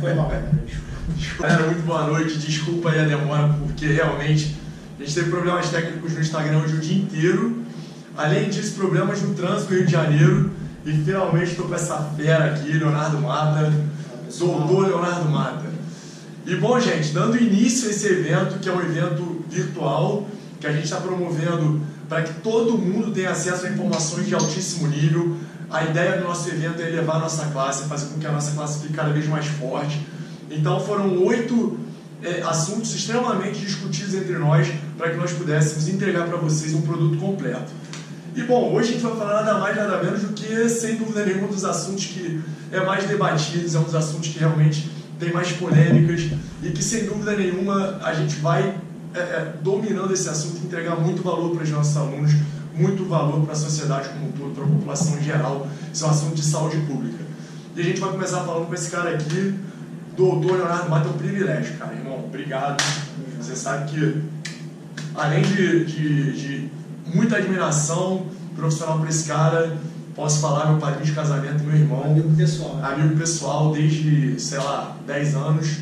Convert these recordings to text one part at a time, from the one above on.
Foi mal, Galera, muito boa noite. Desculpa aí a demora, porque realmente a gente teve problemas técnicos no Instagram hoje o dia inteiro. Além disso, problemas no trânsito no Rio de Janeiro. E finalmente estou com essa fera aqui, Leonardo Mata. Doutor Leonardo Mata. E bom, gente, dando início a esse evento, que é um evento virtual, que a gente está promovendo para que todo mundo tenha acesso a informações de altíssimo nível. A ideia do nosso evento é elevar a nossa classe, fazer com que a nossa classe fique cada vez mais forte. Então foram oito é, assuntos extremamente discutidos entre nós para que nós pudéssemos entregar para vocês um produto completo. E bom, hoje a gente vai falar nada mais nada menos do que, sem dúvida nenhuma, um dos assuntos que é mais debatidos, é um dos assuntos que realmente tem mais polêmicas e que, sem dúvida nenhuma, a gente vai é, é, dominando esse assunto, entregar muito valor para os nossos alunos, muito valor para a sociedade como um todo, para a população em geral. Isso é um assunto de saúde pública. E a gente vai começar falando com esse cara aqui, doutor Leonardo Mata, é um privilégio, cara. Irmão, obrigado. Você sabe que, além de, de, de muita admiração profissional para esse cara, posso falar meu padrinho de casamento, meu irmão. Amigo pessoal. Né? Amigo pessoal desde, sei lá, 10 anos.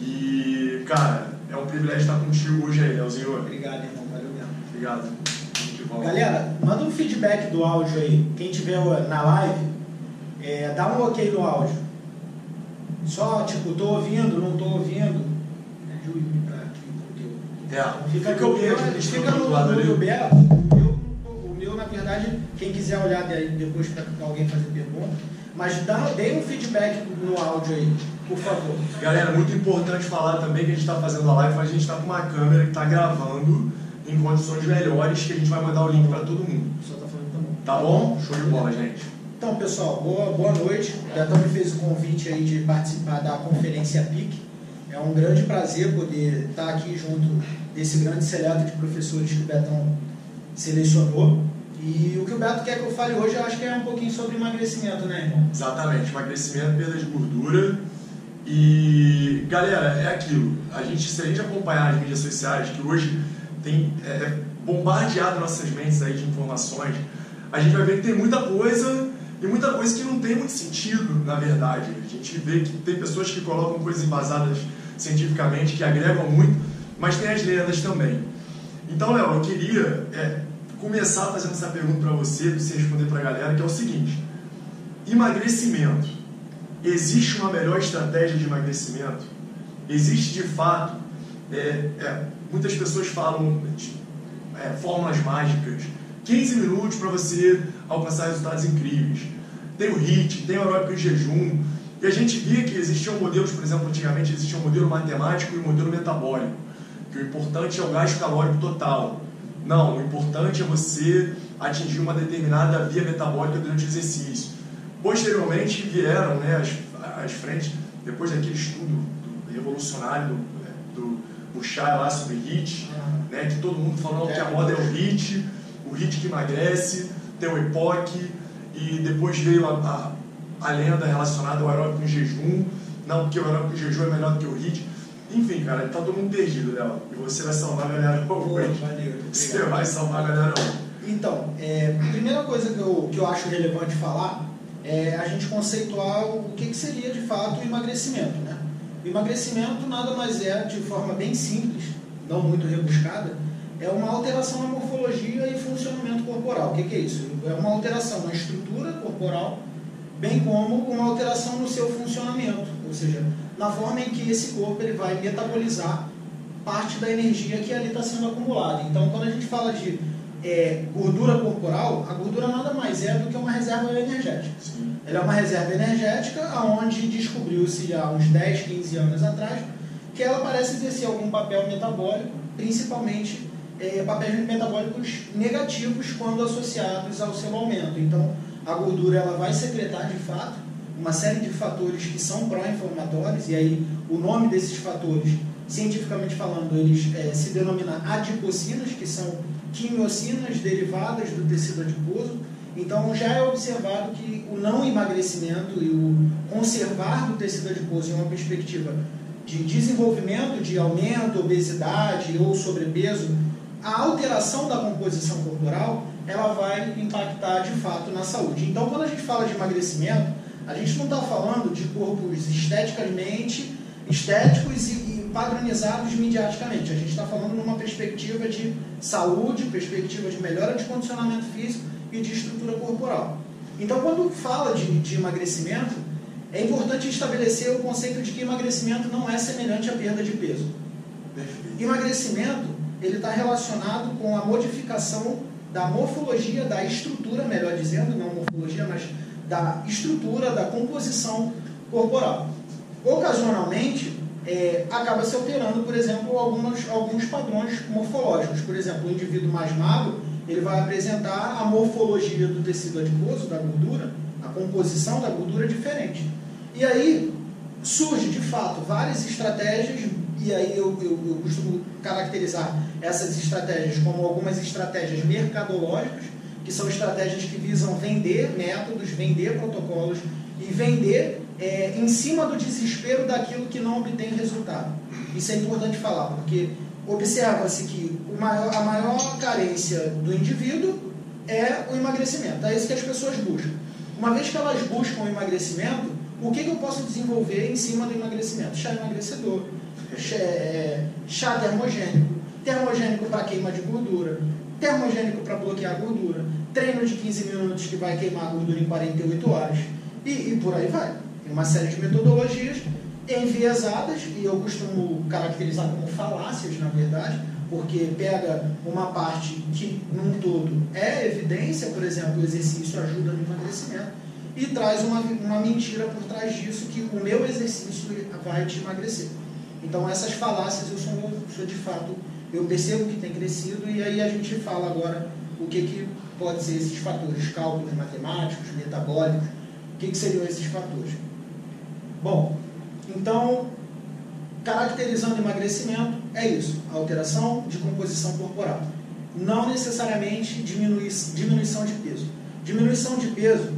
E, cara, é um privilégio estar contigo hoje aí, Leozinho. Obrigado, irmão. Valeu mesmo. Obrigado. Galera, manda um feedback do áudio aí. Quem tiver na live, é, dá um ok no áudio. Só, tipo, tô ouvindo, não tô ouvindo. É, fica, fica, o meu, fica no, no, no Belo. O meu, na verdade, quem quiser olhar depois para alguém fazer pergunta, mas dá, dê um feedback no áudio aí, por favor. Galera, muito importante falar também que a gente está fazendo a live, mas a gente está com uma câmera que está gravando em condições melhores, que a gente vai mandar o link para todo mundo. Só tá falando tá bom. Tá bom? Show de bola, gente. Então, pessoal, boa, boa noite. Já me fez o convite aí de participar da conferência PIC. É um grande prazer poder estar aqui junto desse grande seleto de professores que o Betão selecionou. E o que o Beto quer que eu fale hoje, eu acho que é um pouquinho sobre emagrecimento, né, irmão? Exatamente, emagrecimento, perda de gordura. E, galera, é aquilo. A gente, se a gente acompanhar as mídias sociais, que hoje tem é, é bombardeado nossas mentes aí de informações, a gente vai ver que tem muita coisa e muita coisa que não tem muito sentido, na verdade. A gente vê que tem pessoas que colocam coisas embasadas cientificamente, que agregam muito, mas tem as lendas também. Então, Léo, eu queria é, começar fazendo essa pergunta para você, para você responder para a galera, que é o seguinte: emagrecimento. Existe uma melhor estratégia de emagrecimento? Existe de fato? É, é, muitas pessoas falam é, fórmulas mágicas, 15 minutos para você alcançar resultados incríveis. Tem o HIIT, tem o aeróbico em jejum. E a gente via que existiam modelos, por exemplo, antigamente existia um modelo matemático e um modelo metabólico. Que o importante é o gasto calórico total. Não, o importante é você atingir uma determinada via metabólica durante o exercício. Posteriormente vieram né, as, as frentes, depois daquele estudo do, revolucionário do, Buchar lá sobre HIIT, né, que todo mundo falou que a moda é o HIIT, o HIIT que emagrece, tem o EPOC, e depois veio a, a, a lenda relacionada ao aeróbico em jejum, não porque o aeróbico em jejum é melhor do que o HIIT. Enfim, cara, tá todo mundo perdido, Léo. E você vai salvar a galera hoje. Você vai salvar a galera hoje. Então, é, a primeira coisa que eu, que eu acho relevante falar é a gente conceituar o que, que seria de fato o emagrecimento. Né? Emagrecimento nada mais é, de forma bem simples, não muito rebuscada, é uma alteração na morfologia e funcionamento corporal. O que, que é isso? É uma alteração na estrutura corporal, bem como uma alteração no seu funcionamento, ou seja, na forma em que esse corpo ele vai metabolizar parte da energia que ali está sendo acumulada. Então, quando a gente fala de é, gordura corporal, a gordura nada mais é do que uma reserva energética. Sim. Ela é uma reserva energética onde descobriu-se há uns 10, 15 anos atrás que ela parece exercer algum papel metabólico, principalmente é, papéis metabólicos negativos quando associados ao seu aumento. Então, a gordura ela vai secretar de fato uma série de fatores que são pró-inflamatórios, e aí o nome desses fatores, cientificamente falando, eles é, se denominam adipocinas, que são quimiocinas derivadas do tecido adiposo. Então já é observado que o não emagrecimento e o conservar do tecido adiposo em uma perspectiva de desenvolvimento, de aumento, obesidade ou sobrepeso, a alteração da composição corporal ela vai impactar de fato na saúde. Então, quando a gente fala de emagrecimento, A gente não está falando de corpos esteticamente estéticos e, padronizados midiaticamente. A gente está falando numa perspectiva de saúde, perspectiva de melhora de condicionamento físico e de estrutura corporal. Então, quando fala de, de emagrecimento, é importante estabelecer o conceito de que emagrecimento não é semelhante à perda de peso. Perfeito. Emagrecimento ele está relacionado com a modificação da morfologia, da estrutura, melhor dizendo, não morfologia, mas da estrutura, da composição corporal. Ocasionalmente, é, acaba se alterando, por exemplo, algumas, alguns padrões morfológicos. Por exemplo, o indivíduo mais magro, ele vai apresentar a morfologia do tecido adiposo, da gordura, a composição da gordura diferente. E aí surge, de fato, várias estratégias, e aí eu, eu, eu costumo caracterizar essas estratégias como algumas estratégias mercadológicas, que são estratégias que visam vender métodos, vender protocolos e vender é, em cima do desespero daquilo que não obtém resultado. Isso é importante falar, porque observa-se que maior, a maior carência do indivíduo é o emagrecimento. É isso que as pessoas buscam. Uma vez que elas buscam o emagrecimento, o que, que eu posso desenvolver em cima do emagrecimento? Chá emagrecedor, chá, é, chá termogênico, termogênico para queima de gordura, termogênico para bloquear a gordura, treino de 15 minutos que vai queimar a gordura em 48 horas, e, e por aí vai. Uma série de metodologias enviesadas, e eu costumo caracterizar como falácias, na verdade, porque pega uma parte que, num todo, é evidência, por exemplo, o exercício ajuda no emagrecimento, e traz uma, uma mentira por trás disso, que o meu exercício vai te emagrecer. Então, essas falácias, eu sou, sou de fato, eu percebo que tem crescido, e aí a gente fala agora o que, que pode ser esses fatores, cálculos matemáticos, metabólicos, o que, que seriam esses fatores. Bom, então, caracterizando emagrecimento, é isso, alteração de composição corporal. Não necessariamente diminui, diminuição de peso. Diminuição de peso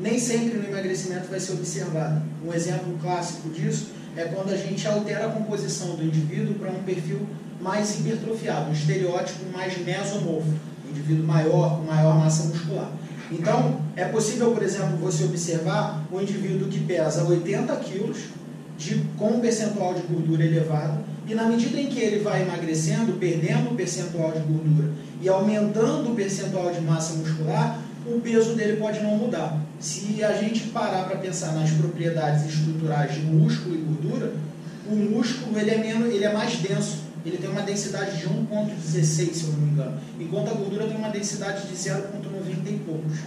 nem sempre no emagrecimento vai ser observada. Um exemplo clássico disso é quando a gente altera a composição do indivíduo para um perfil mais hipertrofiado, um estereótipo mais mesomorfo, um indivíduo maior, com maior massa muscular. Então, é possível, por exemplo, você observar um indivíduo que pesa 80 quilos, de, com um percentual de gordura elevado, e na medida em que ele vai emagrecendo, perdendo o percentual de gordura e aumentando o percentual de massa muscular, o peso dele pode não mudar. Se a gente parar para pensar nas propriedades estruturais de músculo e gordura, o músculo ele é, menos, ele é mais denso, ele tem uma densidade de 1,16, se eu não me engano, enquanto a gordura tem uma densidade de 0,90 e poucos.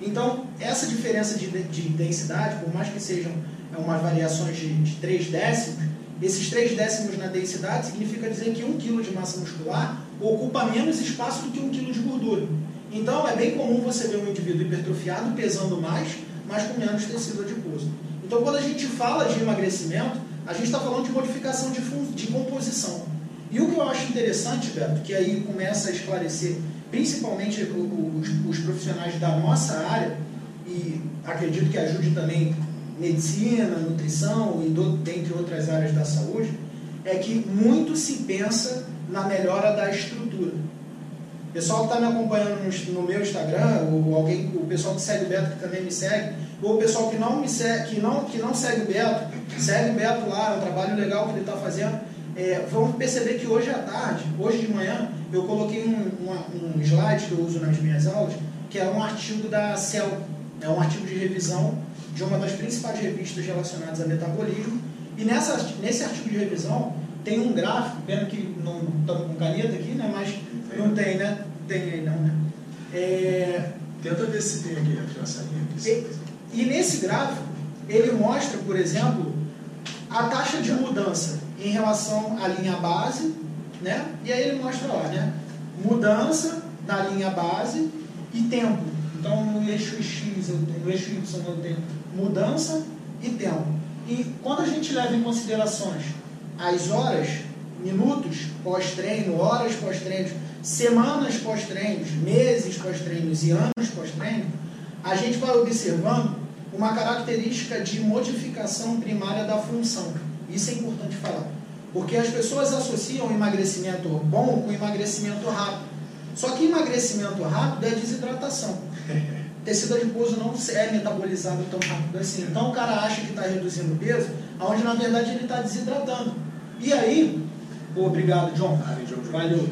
Então, essa diferença de, de densidade, por mais que sejam é, umas variações de, de 3 décimos, esses 3 décimos na densidade significa dizer que 1 kg de massa muscular ocupa menos espaço do que 1 kg de gordura. Então, é bem comum você ver um indivíduo hipertrofiado pesando mais, mas com menos tecido adiposo. Então, quando a gente fala de emagrecimento, a gente está falando de modificação de, de composição. E o que eu acho interessante, Beto, que aí começa a esclarecer principalmente os, os profissionais da nossa área, e acredito que ajude também medicina, nutrição e do, dentre outras áreas da saúde, é que muito se pensa na melhora da estrutura. O pessoal que está me acompanhando no, no, meu Instagram, ou alguém, o pessoal que segue o Beto que também me segue, ou o pessoal que não me segue, que não, que não segue o Beto, segue o Beto lá, é um trabalho legal que ele está fazendo é, vamos perceber que hoje à tarde, hoje de manhã, eu coloquei um, um, um, slide que eu uso nas minhas aulas, que é um artigo da Cell, é um artigo de revisão de uma das principais revistas relacionadas a metabolismo. E nessa, nesse artigo de revisão tem um gráfico, pena que não estamos com caneta aqui, né? Mas não tem, né? Tem aí não, né? É... Tenta ver se tem aqui a nossa linha. E, e nesse gráfico, ele mostra, por exemplo, a taxa de mudança em relação à linha base, né? E aí ele mostra lá, né? Mudança na linha base e tempo. Então no eixo X, no eixo Y eu tenho mudança e tempo. E quando a gente leva em considerações as horas, minutos pós-treino, horas pós-treino, semanas pós-treinos, meses pós-treinos e anos pós-treino, a gente vai observando uma característica de modificação primária da função. Isso é importante falar. Porque as pessoas associam emagrecimento bom com emagrecimento rápido. Só que emagrecimento rápido é desidratação. tecido adiposo não é metabolizado tão rápido assim. Então o cara acha que está reduzindo o peso, onde na verdade ele está desidratando. E aí, obrigado, John. Valeu.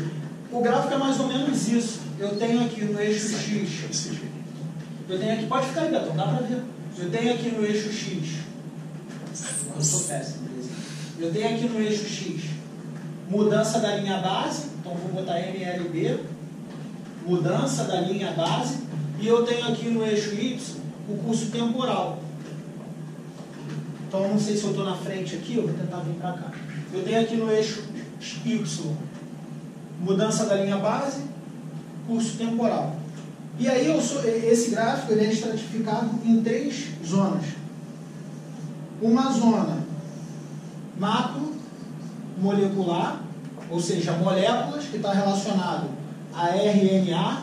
O gráfico é mais ou menos isso. Eu tenho aqui no eixo X. Eu tenho aqui, pode ficar aí, Betão, dá para ver. Eu tenho aqui no eixo X. Eu sou péssimo, Eu tenho aqui no eixo X mudança da linha base, então vou botar MLB, mudança da linha base, e eu tenho aqui no eixo Y o curso temporal. Então, não sei se eu estou na frente aqui, eu vou tentar vir para cá. Eu tenho aqui no eixo Y mudança da linha base, curso temporal. E aí eu sou, esse gráfico ele é estratificado em três zonas. Uma zona macro molecular, ou seja, moléculas que está relacionado a RNA.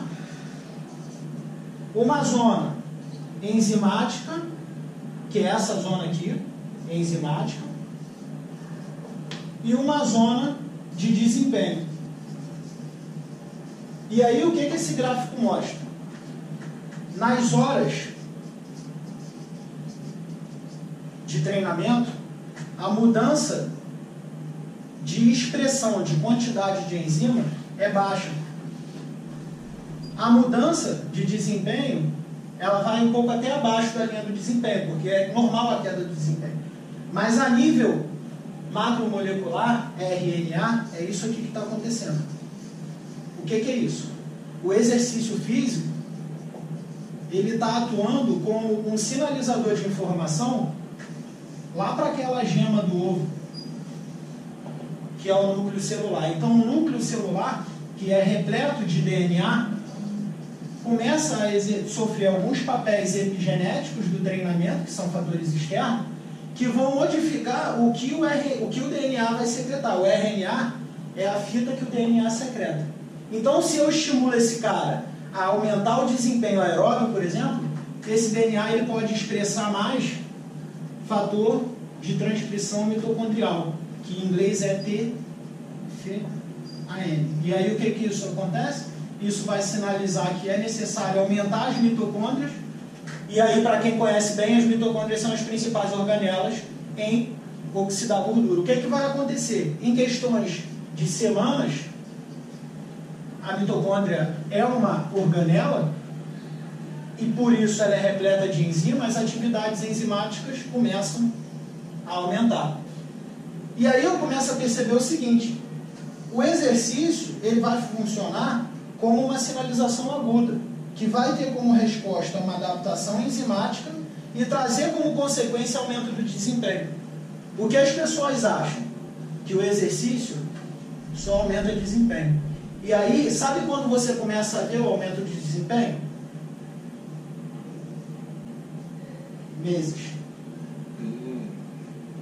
Uma zona enzimática, que é essa zona aqui, enzimática. E uma zona de desempenho. E aí o que, que esse gráfico mostra? Nas horas de treinamento, a mudança de expressão de quantidade de enzima é baixa. A mudança de desempenho, ela vai um pouco até abaixo da linha do desempenho, porque é normal a queda do desempenho. Mas a nível macromolecular, RNA, é isso aqui que está acontecendo. O que, que é isso? O exercício físico, ele está atuando como um sinalizador de informação lá para aquela gema do ovo que é o núcleo celular. Então, o núcleo celular, que é repleto de DNA, começa a sofrer alguns papéis epigenéticos do treinamento, que são fatores externos, que vão modificar o que o, R, o, que o DNA vai secretar. O RNA é a fita que o DNA secreta. Então, se eu estimulo esse cara a aumentar o desempenho aeróbico, por exemplo, esse DNA ele pode expressar mais fator de transcrição mitocondrial que em inglês é T, F, A, N. E aí o que, que isso acontece? Isso vai sinalizar que é necessário aumentar as mitocôndrias. E aí, para quem conhece bem, as mitocôndrias são as principais organelas em oxidar gordura. O que, que vai acontecer? Em questões de semanas, a mitocôndria é uma organela e por isso ela é repleta de enzimas, as atividades enzimáticas começam a aumentar. E aí eu começo a perceber o seguinte: o exercício ele vai funcionar como uma sinalização aguda, que vai ter como resposta uma adaptação enzimática e trazer como consequência aumento do desempenho. O que as pessoas acham? Que o exercício só aumenta o desempenho. E aí, sabe quando você começa a ter o aumento de desempenho? Meses.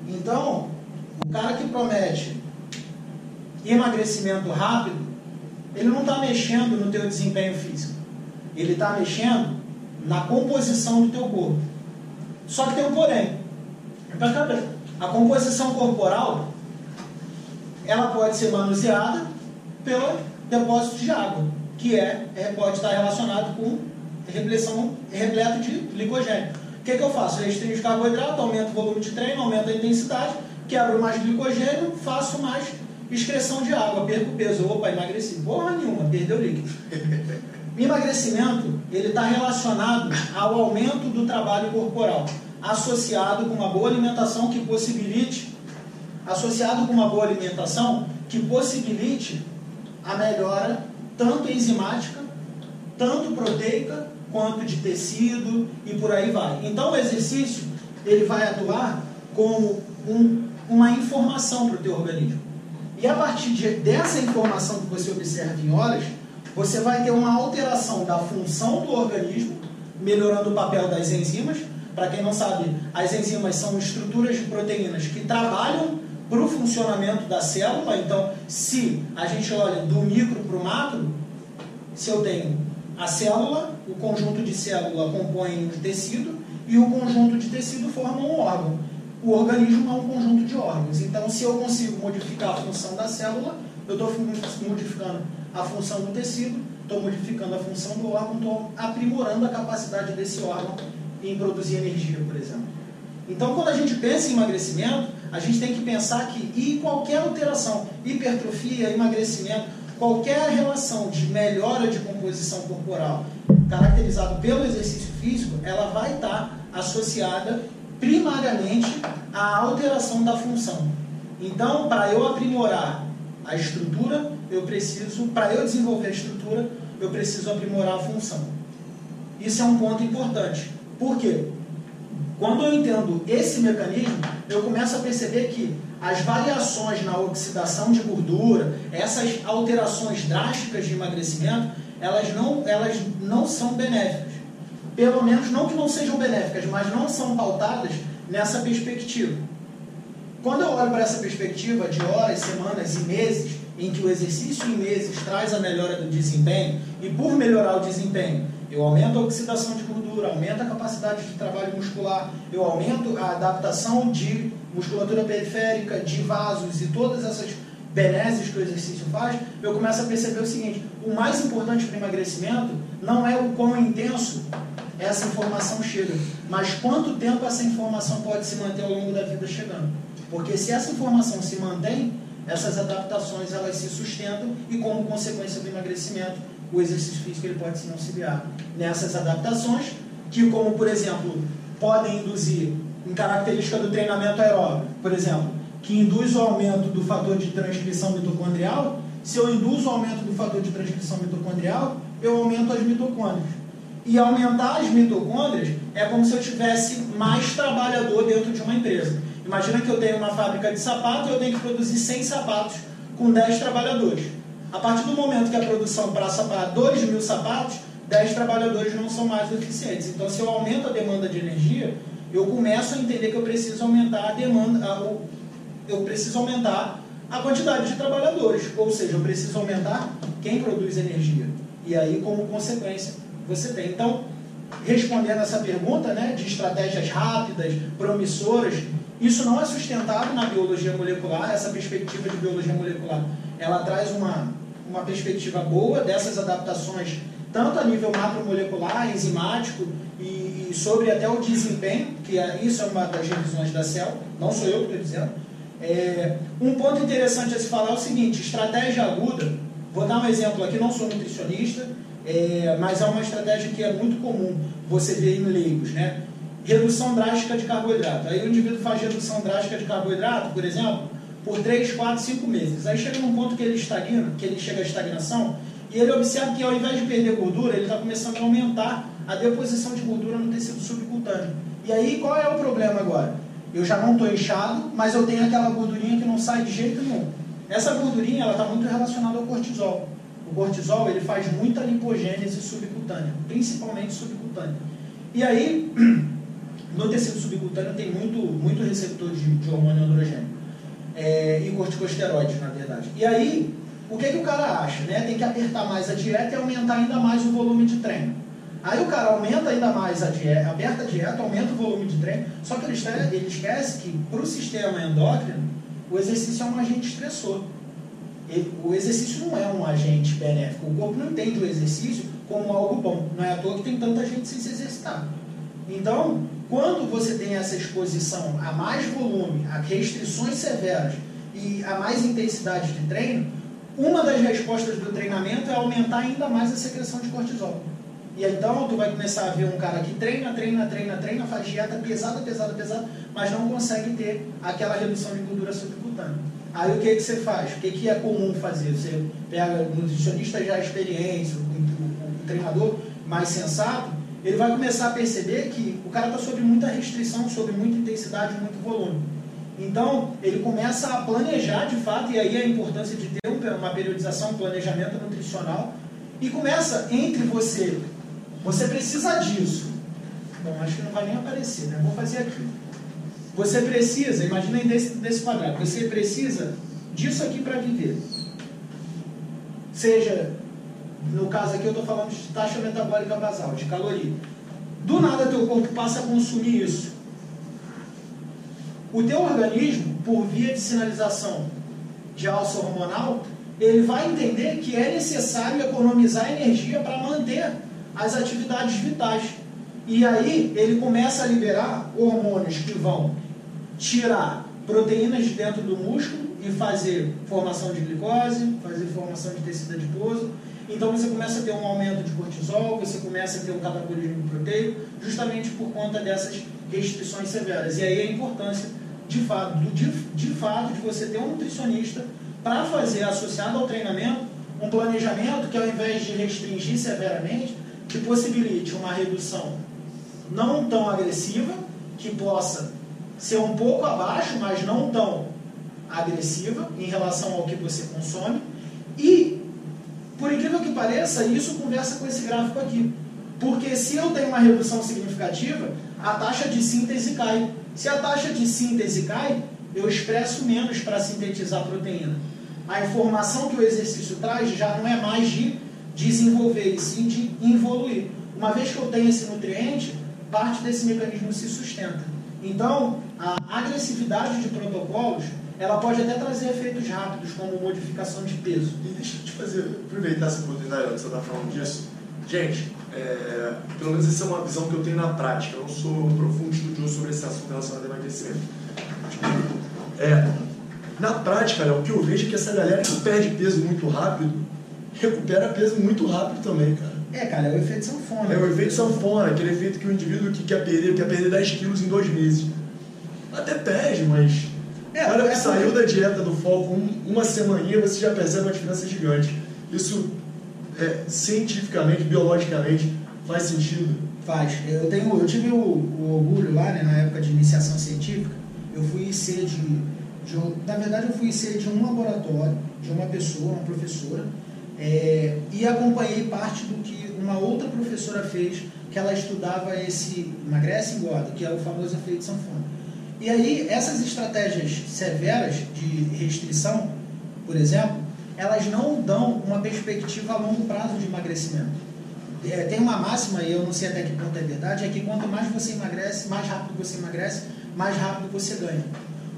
Então, o cara que promete emagrecimento rápido, ele não está mexendo no teu desempenho físico. Ele está mexendo na composição do teu corpo. Só que tem um porém. A composição corporal ela pode ser manuseada pelo depósito de água, que é, é pode estar relacionado com repleção, repleto de glicogênio. O que, que eu faço? Restringo os carboidratos, aumento o volume de treino, aumento a intensidade, quebro mais glicogênio, faço mais excreção de água, perco peso. Opa, emagreci. Porra nenhuma, perdeu líquido. Emagrecimento, ele está relacionado ao aumento do trabalho corporal, associado com uma boa alimentação que possibilite, associado com uma boa alimentação que possibilite a melhora tanto enzimática, tanto proteica, quanto de tecido e por aí vai. Então o exercício, ele vai atuar como um uma informação para o teu organismo. E a partir de, dessa informação que você observa em horas, você vai ter uma alteração da função do organismo, melhorando o papel das enzimas. Para quem não sabe, as enzimas são estruturas de proteínas que trabalham para o funcionamento da célula. Então, se a gente olha do micro para o macro, se eu tenho a célula, o conjunto de célula compõe um tecido e o conjunto de tecido forma um órgão o organismo é um conjunto de órgãos. Então, se eu consigo modificar a função da célula, eu estou modificando a função do tecido estou modificando a função do órgão, estou aprimorando a capacidade desse órgão em produzir energia, por exemplo. Então, quando a gente pensa em emagrecimento, a gente tem que pensar que e qualquer alteração, hipertrofia, emagrecimento, qualquer relação de melhora de composição corporal caracterizado pelo exercício físico, ela vai estar associada primariamente à alteração da função. Então, para eu aprimorar a estrutura, eu preciso, para eu desenvolver a estrutura, eu preciso aprimorar a função. Isso é um ponto importante. Por quê? Quando eu entendo esse mecanismo, eu começo a perceber que as variações na oxidação de gordura, essas alterações drásticas de emagrecimento, elas não, elas não são benéficas. Pelo menos não que não sejam benéficas, mas não são pautadas nessa perspectiva. Quando eu olho para essa perspectiva de horas, semanas e meses, em que o exercício em meses traz a melhora do desempenho, e por melhorar o desempenho, eu aumento a oxidação de gordura, aumento a capacidade de trabalho muscular, eu aumento a adaptação de musculatura periférica, de vasos e todas essas benesses que o exercício faz, eu começo a perceber o seguinte: o mais importante para o emagrecimento não é o quão intenso essa informação chega, mas quanto tempo essa informação pode se manter ao longo da vida chegando. Porque se essa informação se mantém, essas adaptações elas se sustentam e como consequência do emagrecimento, o exercício físico ele pode se auxiliar nessas adaptações, que como por exemplo, podem induzir em característica do treinamento aeróbico, por exemplo, que induz o aumento do fator de transcrição mitocondrial, se eu induzo o aumento do fator de transcrição mitocondrial, eu aumento as mitocôndrias. E aumentar as mitocôndrias é como se eu tivesse mais trabalhador dentro de uma empresa. Imagina que eu tenho uma fábrica de sapato e eu tenho que produzir 100 sapatos com 10 trabalhadores. A partir do momento que a produção passa para 2 mil sapatos, 10 trabalhadores não são mais eficientes. Então, se eu aumento a demanda de energia, eu começo a entender que eu preciso aumentar a demanda, eu preciso aumentar a quantidade de trabalhadores, ou seja, eu preciso aumentar quem produz energia. E aí, como consequência, você tem. Então, respondendo essa pergunta né, de estratégias rápidas, promissoras, isso não é sustentado na biologia molecular, essa perspectiva de biologia molecular. Ela traz uma, uma perspectiva boa dessas adaptações, tanto a nível macromolecular, enzimático, e, e sobre até o desempenho, que é, isso é uma das revisões da CEL, não sou eu que estou dizendo, é, um ponto interessante a se falar é o seguinte: estratégia aguda. Vou dar um exemplo aqui, não sou nutricionista, é, mas é uma estratégia que é muito comum você ver em leigos, né? Redução drástica de carboidrato. Aí o indivíduo faz redução drástica de carboidrato, por exemplo, por 3, 4, 5 meses. Aí chega num ponto que ele estagna, que ele chega à estagnação, e ele observa que ao invés de perder gordura, ele está começando a aumentar a deposição de gordura no tecido subcutâneo. E aí qual é o problema agora? Eu já não estou inchado, mas eu tenho aquela gordurinha que não sai de jeito nenhum. Essa gordurinha ela está muito relacionada ao cortisol. O cortisol ele faz muita lipogênese subcutânea, principalmente subcutânea. E aí, no tecido subcutâneo tem muito, muito receptor de, de hormônio androgênio é, e corticosteroides, na verdade. E aí, o que, que o cara acha? Né? Tem que apertar mais a dieta e aumentar ainda mais o volume de treino. Aí o cara aumenta ainda mais a dieta, aperta a dieta, aumenta o volume de treino, só que ele, ele esquece que para o sistema endócrino, o exercício é um agente estressor. Ele, o exercício não é um agente benéfico. O corpo não entende o exercício como algo bom. Não é à toa que tem tanta gente sem se exercitar. Então, quando você tem essa exposição a mais volume, a restrições severas e a mais intensidade de treino, uma das respostas do treinamento é aumentar ainda mais a secreção de cortisol. E então tu vai começar a ver um cara que treina, treina, treina, treina, faz dieta pesada, pesada, pesada, mas não consegue ter aquela redução de gordura subcutânea. Aí o que, que você faz? O que, que é comum fazer? Você pega um nutricionista já experiência, um, treinador mais sensato, ele vai começar a perceber que o cara está sob muita restrição, sob muita intensidade, muito volume. Então, ele começa a planejar de fato, e aí a importância de ter uma periodização, um planejamento nutricional, e começa entre você você precisa disso. Bom, acho que não vai nem aparecer, né? Vou fazer aqui. Você precisa, imaginem desse, desse quadrado, você precisa disso aqui para viver. Seja, no caso aqui eu estou falando de taxa metabólica basal, de caloria. Do nada teu corpo passa a consumir isso. O teu organismo, por via de sinalização de alça hormonal, ele vai entender que é necessário economizar energia para manter as atividades vitais. E aí ele começa a liberar hormônios que vão tirar proteínas de dentro do músculo e fazer formação de glicose, fazer formação de tecido adiposo. Então você começa a ter um aumento de cortisol, você começa a ter um catabolismo proteico, justamente por conta dessas restrições severas. E aí a importância, de fato, de, de fato, de você ter um nutricionista para fazer, associado ao treinamento, um planejamento que ao invés de restringir severamente, que possibilite uma redução não tão agressiva, que possa ser um pouco abaixo, mas não tão agressiva em relação ao que você consome. E, por incrível que pareça, isso conversa com esse gráfico aqui. Porque se eu tenho uma redução significativa, a taxa de síntese cai. Se a taxa de síntese cai, eu expresso menos para sintetizar a proteína. A informação que o exercício traz já não é mais de desenvolver, e sim de evoluir. Uma vez que eu tenho esse nutriente, parte desse mecanismo se sustenta. Então, a agressividade de protocolos, ela pode até trazer efeitos rápidos, como modificação de peso. E deixa eu te fazer, aproveitar essa oportunidade que você está falando disso. Gente, é, pelo menos essa é uma visão que eu tenho na prática. Eu não sou um profundo estudioso sobre esse assunto relacionado a emagrecimento. É, na prática, o que eu vejo é que essa galera que perde peso muito rápido, recupera peso muito rápido também, cara. É, cara, é o efeito sanfona. É o efeito sanfona, aquele efeito que o indivíduo que quer perder, quer perder 10 quilos em dois meses. Até perde, mas. É, que é saiu da dieta do foco um, uma semaninha, você já percebe uma diferença gigante. Isso é, cientificamente, biologicamente, faz sentido? Faz. Eu, tenho, eu tive o, o orgulho lá, né, na época de iniciação científica, eu fui ser de, de, Na verdade, eu fui ser de um laboratório, de uma pessoa, uma professora, é, e acompanhei parte do que uma outra professora fez, que ela estudava esse emagrece e engorda, que é o famoso efeito sanfona. E aí, essas estratégias severas de restrição, por exemplo, elas não dão uma perspectiva a longo prazo de emagrecimento. É, tem uma máxima, e eu não sei até que ponto é verdade, é que quanto mais você emagrece, mais rápido você emagrece, mais rápido você ganha.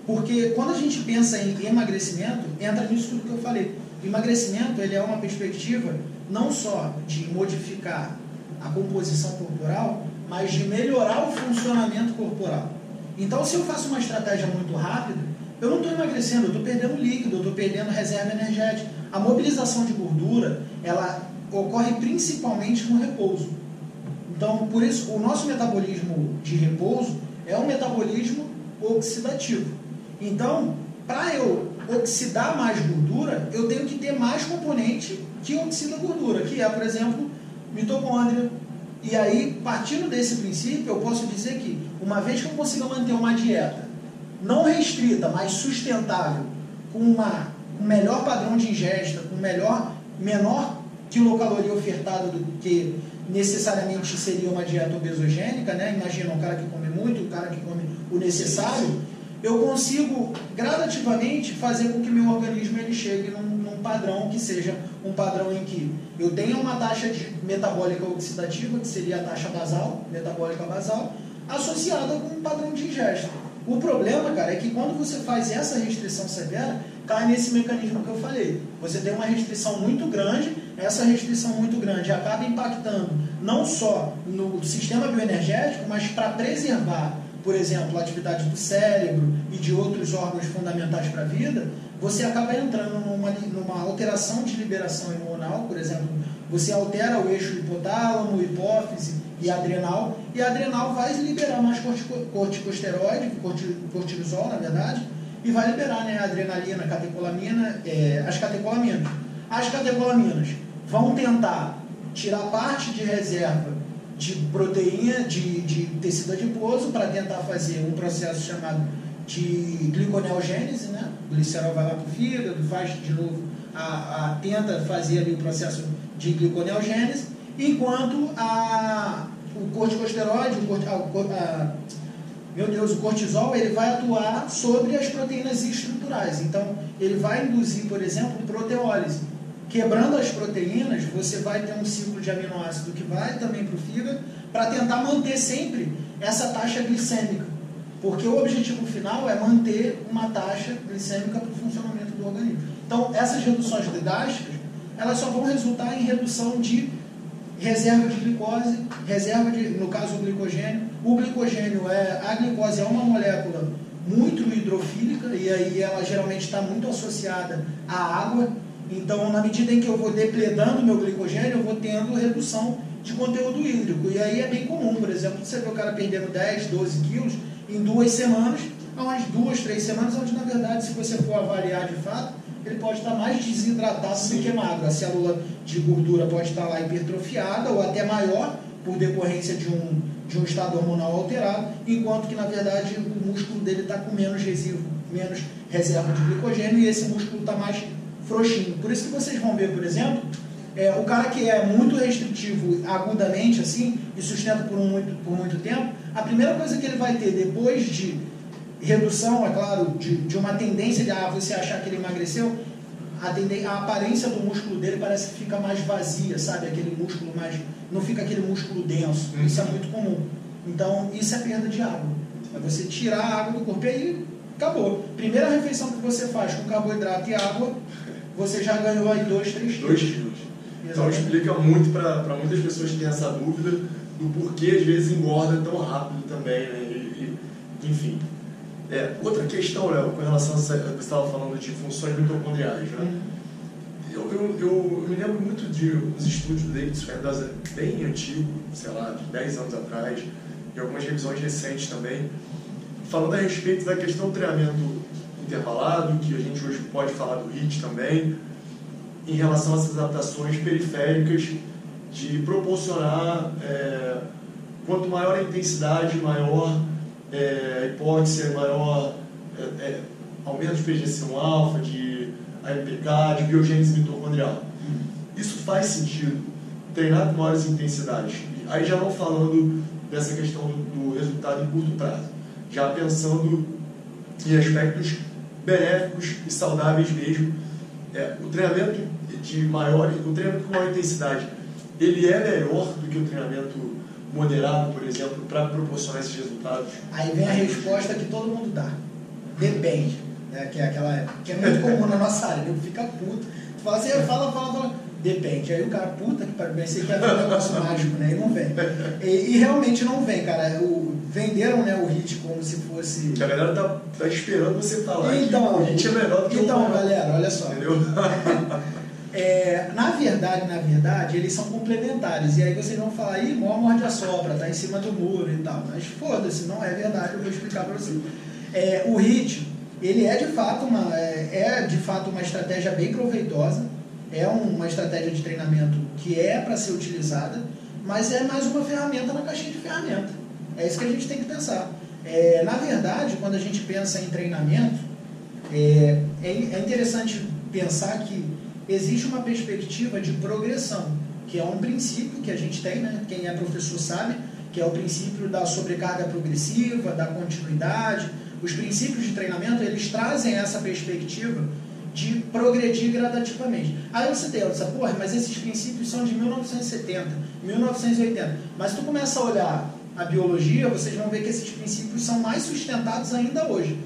Porque quando a gente pensa em emagrecimento, entra nisso tudo que eu falei emagrecimento ele é uma perspectiva não só de modificar a composição corporal, mas de melhorar o funcionamento corporal. Então, se eu faço uma estratégia muito rápida, eu não estou emagrecendo, eu estou perdendo líquido, eu estou perdendo reserva energética. A mobilização de gordura, ela ocorre principalmente no repouso. Então, por isso, o nosso metabolismo de repouso é um metabolismo oxidativo. Então, para eu oxidar mais gordura, eu tenho que ter mais componente que oxida gordura, que é, por exemplo, mitocôndria. E aí, partindo desse princípio, eu posso dizer que, uma vez que eu consiga manter uma dieta não restrita, mas sustentável, com uma, um melhor padrão de ingesta, com melhor, menor quilocaloria ofertada do que necessariamente seria uma dieta obesogênica, né? Imagina um cara que come muito, um cara que come o necessário eu consigo gradativamente fazer com que meu organismo ele chegue num, num, padrão que seja um padrão em que eu tenha uma taxa de metabólica oxidativa, que seria a taxa basal, metabólica basal, associada com um padrão de ingesta. O problema, cara, é que quando você faz essa restrição severa, cai nesse mecanismo que eu falei. Você tem uma restrição muito grande, essa restrição muito grande acaba impactando não só no sistema bioenergético, mas para preservar por exemplo, a atividade do cérebro e de outros órgãos fundamentais para a vida, você acaba entrando numa, numa alteração de liberação hormonal, por exemplo, você altera o eixo hipotálamo, hipófise e adrenal, e adrenal vai liberar mais corticosteroide, cortisol, na verdade, e vai liberar né, adrenalina, catecolamina, é, as catecolaminas. As catecolaminas vão tentar tirar parte de reserva de proteína, de, de tecido adiposo, para tentar fazer um processo chamado de gliconeogênese, né? O glicerol vai lá para o fígado, faz de novo, a, a, tenta fazer ali o processo de gliconeogênese, enquanto a, o corticosteroide, o, a, a, meu Deus, o cortisol, ele vai atuar sobre as proteínas estruturais. Então, ele vai induzir, por exemplo, proteólise Quebrando as proteínas, você vai ter um ciclo de aminoácido que vai também para o fígado, para tentar manter sempre essa taxa glicêmica. Porque o objetivo final é manter uma taxa glicêmica para o funcionamento do organismo. Então, essas reduções drásticas, elas só vão resultar em redução de reserva de glicose, reserva de, no caso, o glicogênio. O glicogênio é, a glicose é uma molécula muito hidrofílica e aí ela geralmente está muito associada à água. Então, na medida em que eu vou depredando meu glicogênio, eu vou tendo redução de conteúdo hídrico. E aí é bem comum, por exemplo, você vê o cara perdendo 10, 12 quilos em duas semanas, umas duas, três semanas, onde na verdade, se você for avaliar de fato, ele pode estar mais desidratado Sim. do que magro. A célula de gordura pode estar lá hipertrofiada ou até maior, por decorrência de um, de um estado hormonal alterado, enquanto que na verdade o músculo dele está com menos resíduo, menos reserva de glicogênio e esse músculo está mais frouxinho. Por isso que vocês vão ver, por exemplo, é, o cara que é muito restritivo agudamente assim e sustenta por, um, muito, por muito tempo, a primeira coisa que ele vai ter depois de redução, é claro, de, de uma tendência de ah, você achar que ele emagreceu, a, a aparência do músculo dele parece que fica mais vazia, sabe? Aquele músculo mais. Não fica aquele músculo denso. Uhum. Isso é muito comum. Então, isso é perda de água. É você tirar a água do corpo e aí acabou. Primeira refeição que você faz com carboidrato e água, você já ganhou aí 2, 3 quilos. 2 quilos. Então explica muito para muitas pessoas que têm essa dúvida do porquê às vezes engorda tão rápido também, né? E, e, enfim. É, outra questão, Léo, com relação a você estava falando de funções mitocondriais, né? Uhum. Eu, eu, eu, me lembro muito de uns estudos do David Spendoza bem antigo, sei lá, de 10 anos atrás, e algumas revisões recentes também, falando a respeito da questão do treinamento intervalado, que a gente hoje pode falar do HIIT também, em relação a essas adaptações periféricas de proporcionar, é, quanto maior a intensidade, maior é, hipóxia, maior é, é aumento de PGC1 alfa, de AMPK, de biogênese mitocondrial. Isso faz sentido, treinar com maiores intensidades. Aí já não falando dessa questão do, do resultado em curto prazo, já pensando em aspectos benéficos e saudáveis mesmo. É, o treinamento de maior, o treinamento com maior intensidade, ele é melhor do que o treinamento moderado, por exemplo, para proporcionar esses resultados? Aí vem a resposta que todo mundo dá. Depende. Né? Que é aquela que é muito comum na nossa área. Ele fica puto. Tu fala assim, fala, fala, fala. Depende. Aí o cara, puta que pariu, pensei que ter um negócio mágico, né? E não vem. E, e, realmente não vem, cara. O, venderam né, o hit como se fosse. A galera tá, tá esperando você falar. Então, o hit é melhor do que então, o Então, galera, olha só. Entendeu? É, na verdade, na verdade, eles são complementares. E aí vocês vão falar, ih, mó morde a sopra, tá em cima do muro e tal. Mas foda-se, não é verdade, eu vou explicar para vocês. É, o HIT, ele é de fato uma, é, é, de fato uma estratégia bem proveitosa, é uma estratégia de treinamento que é para ser utilizada, mas é mais uma ferramenta na caixinha de ferramenta. É isso que a gente tem que pensar. É, na verdade, quando a gente pensa em treinamento, é, é, é interessante pensar que existe uma perspectiva de progressão, que é um princípio que a gente tem, né? quem é professor sabe, que é o princípio da sobrecarga progressiva, da continuidade. Os princípios de treinamento, eles trazem essa perspectiva de progredir gradativamente. Aí você tem, você porra, mas esses princípios são de 1970, 1980. Mas tu começa a olhar a biologia, vocês vão ver que esses princípios são mais sustentados ainda hoje.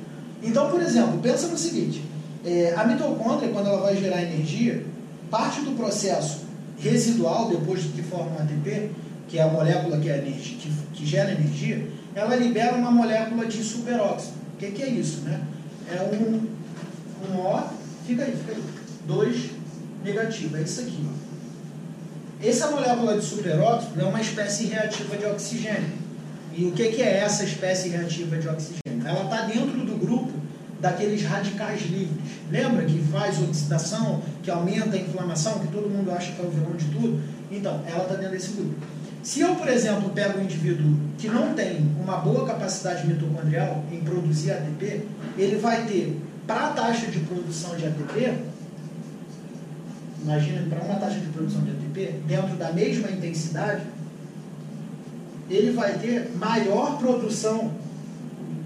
Então, por exemplo, pensa no seguinte, é, a mitocôndria, quando ela vai gerar energia, parte do processo residual, depois que forma um ATP, que é a molécula que, é energia, que, que gera energia, ela libera uma molécula de superóxido. O que, que é isso? Né? É um, um O, fica aí, fica aí, 2 negativo, é isso aqui. Ó. Essa molécula de superóxido é uma espécie reativa de oxigênio. E o que, que é essa espécie reativa de oxigênio? Ela está dentro do grupo daqueles radicais livres. Lembra que faz oxidação, que aumenta a inflamação, que todo mundo acha que é o vilão de tudo? Então, ela está dentro desse grupo. Se eu, por exemplo, pego um indivíduo que não tem uma boa capacidade mitocondrial em produzir ATP, ele vai ter, para a taxa de produção de ATP, imagina, para uma taxa de produção de ATP, dentro da mesma intensidade, ele vai ter maior produção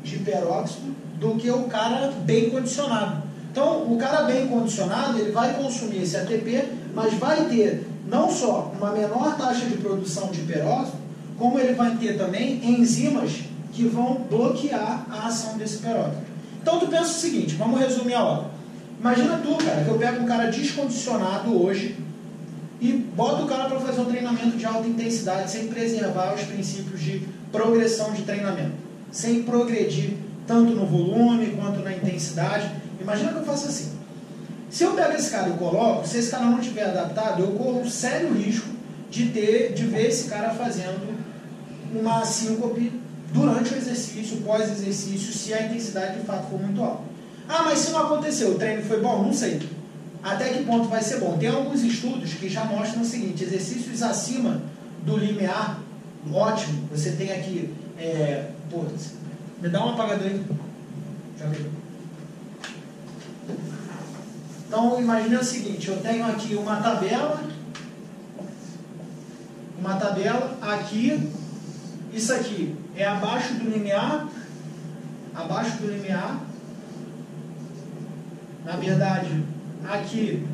de peróxido do que o cara bem condicionado. Então, o cara bem condicionado, ele vai consumir esse ATP, mas vai ter não só uma menor taxa de produção de peróxido, como ele vai ter também enzimas que vão bloquear a ação desse peróxido. Então tu pensa o seguinte, vamos resumir a obra. Imagina tu, cara, que eu pego um cara descondicionado hoje e boto o cara para fazer um treinamento de alta intensidade sem preservar os princípios de progressão de treinamento, sem progredir tanto no volume quanto na intensidade. Imagina que eu faço assim. Se eu pego esse cara e coloco, se esse cara não estiver adaptado, eu corro um sério risco de ter, de ver esse cara fazendo uma síncope durante o exercício, pós-exercício, se a intensidade de fato for muito alta. Ah, mas se não aconteceu, o treino foi bom? Não sei. Até que ponto vai ser bom? Tem alguns estudos que já mostram o seguinte: exercícios acima do limiar, ótimo. Você tem aqui, é, pô, me dá um apagador aí. Já veio. Então, imagine o seguinte: eu tenho aqui uma tabela, uma tabela aqui, isso aqui é abaixo do limiar, abaixo do limiar. Na verdade, aqui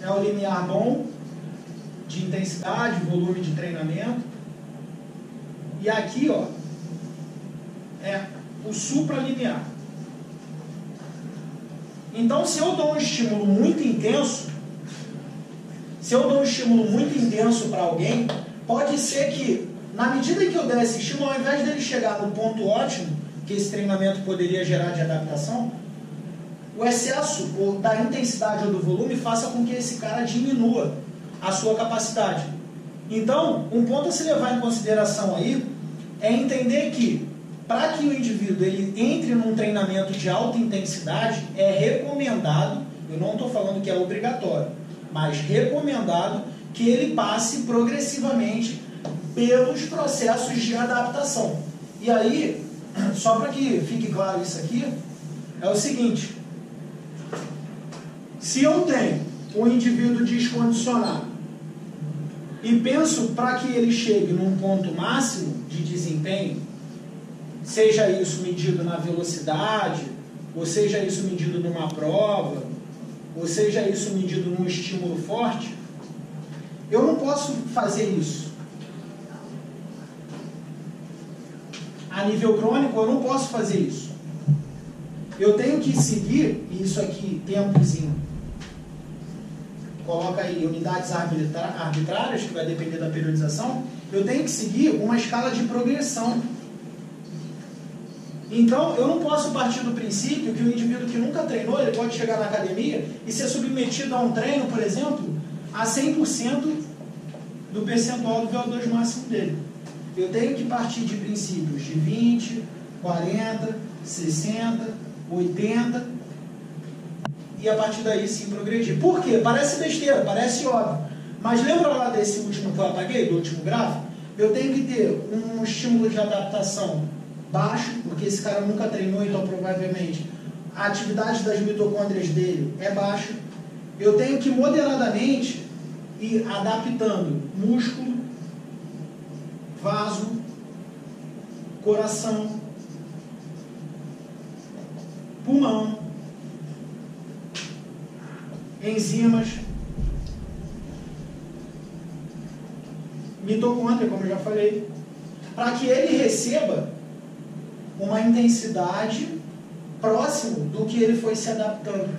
é o limiar bom de intensidade, volume de treinamento. E aqui, ó, é o supralimiar. Então, se eu dou um estímulo muito intenso, se eu dou um estímulo muito intenso para alguém, pode ser que, na medida que eu der esse estímulo, ao invés dele chegar no ponto ótimo, que esse treinamento poderia gerar de adaptação, o excesso ou da intensidade ou do volume faça com que esse cara diminua a sua capacidade. Então, um ponto a se levar em consideração aí é entender que para que o indivíduo ele entre num treinamento de alta intensidade, é recomendado, eu não estou falando que é obrigatório, mas recomendado que ele passe progressivamente pelos processos de adaptação. E aí, só para que fique claro isso aqui, é o seguinte: se eu tenho um indivíduo descondicionado e penso para que ele chegue num ponto máximo de desempenho, seja isso medido na velocidade, ou seja isso medido numa prova, ou seja isso medido num estímulo forte, eu não posso fazer isso. A nível crônico, eu não posso fazer isso. Eu tenho que seguir, isso aqui, tempozinho, coloca aí unidades arbitrárias, que vai depender da periodização, eu tenho que seguir uma escala de progressão. Então, eu não posso partir do princípio que o indivíduo que nunca treinou, ele pode chegar na academia e ser submetido a um treino, por exemplo, a 100% do percentual do VO2 máximo dele. Eu tenho que partir de princípios de 20, 40, 60, 80 e a partir daí sim progredir. Por quê? Parece besteira, parece óbvio. Mas lembra lá desse último que eu apaguei, do último gráfico? Eu tenho que ter um estímulo de adaptação baixo, porque esse cara nunca treinou, então provavelmente a atividade das mitocôndrias dele é baixa. Eu tenho que moderadamente ir adaptando músculo, vaso, coração, pulmão, enzimas, mitocôndria, como eu já falei, para que ele receba uma intensidade próximo do que ele foi se adaptando.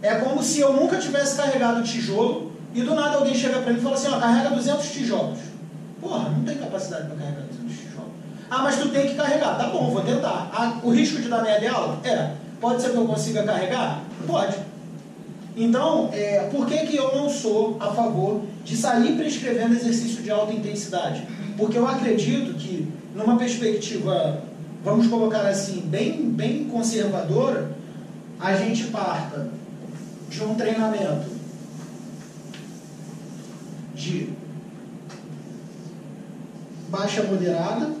É como se eu nunca tivesse carregado tijolo e do nada alguém chega para mim e fala assim, ó, carrega 200 tijolos. Porra, não tem capacidade para carregar 200 tijolos. Ah, mas tu tem que carregar. Tá bom, vou tentar. Ah, o risco de dar merda é alto? É. Pode ser que eu consiga carregar? Pode. Então, é, por que, que eu não sou a favor de sair prescrevendo exercício de alta intensidade? Porque eu acredito que, numa perspectiva vamos colocar assim, bem, bem conservadora, a gente parta de um treinamento de baixa moderada,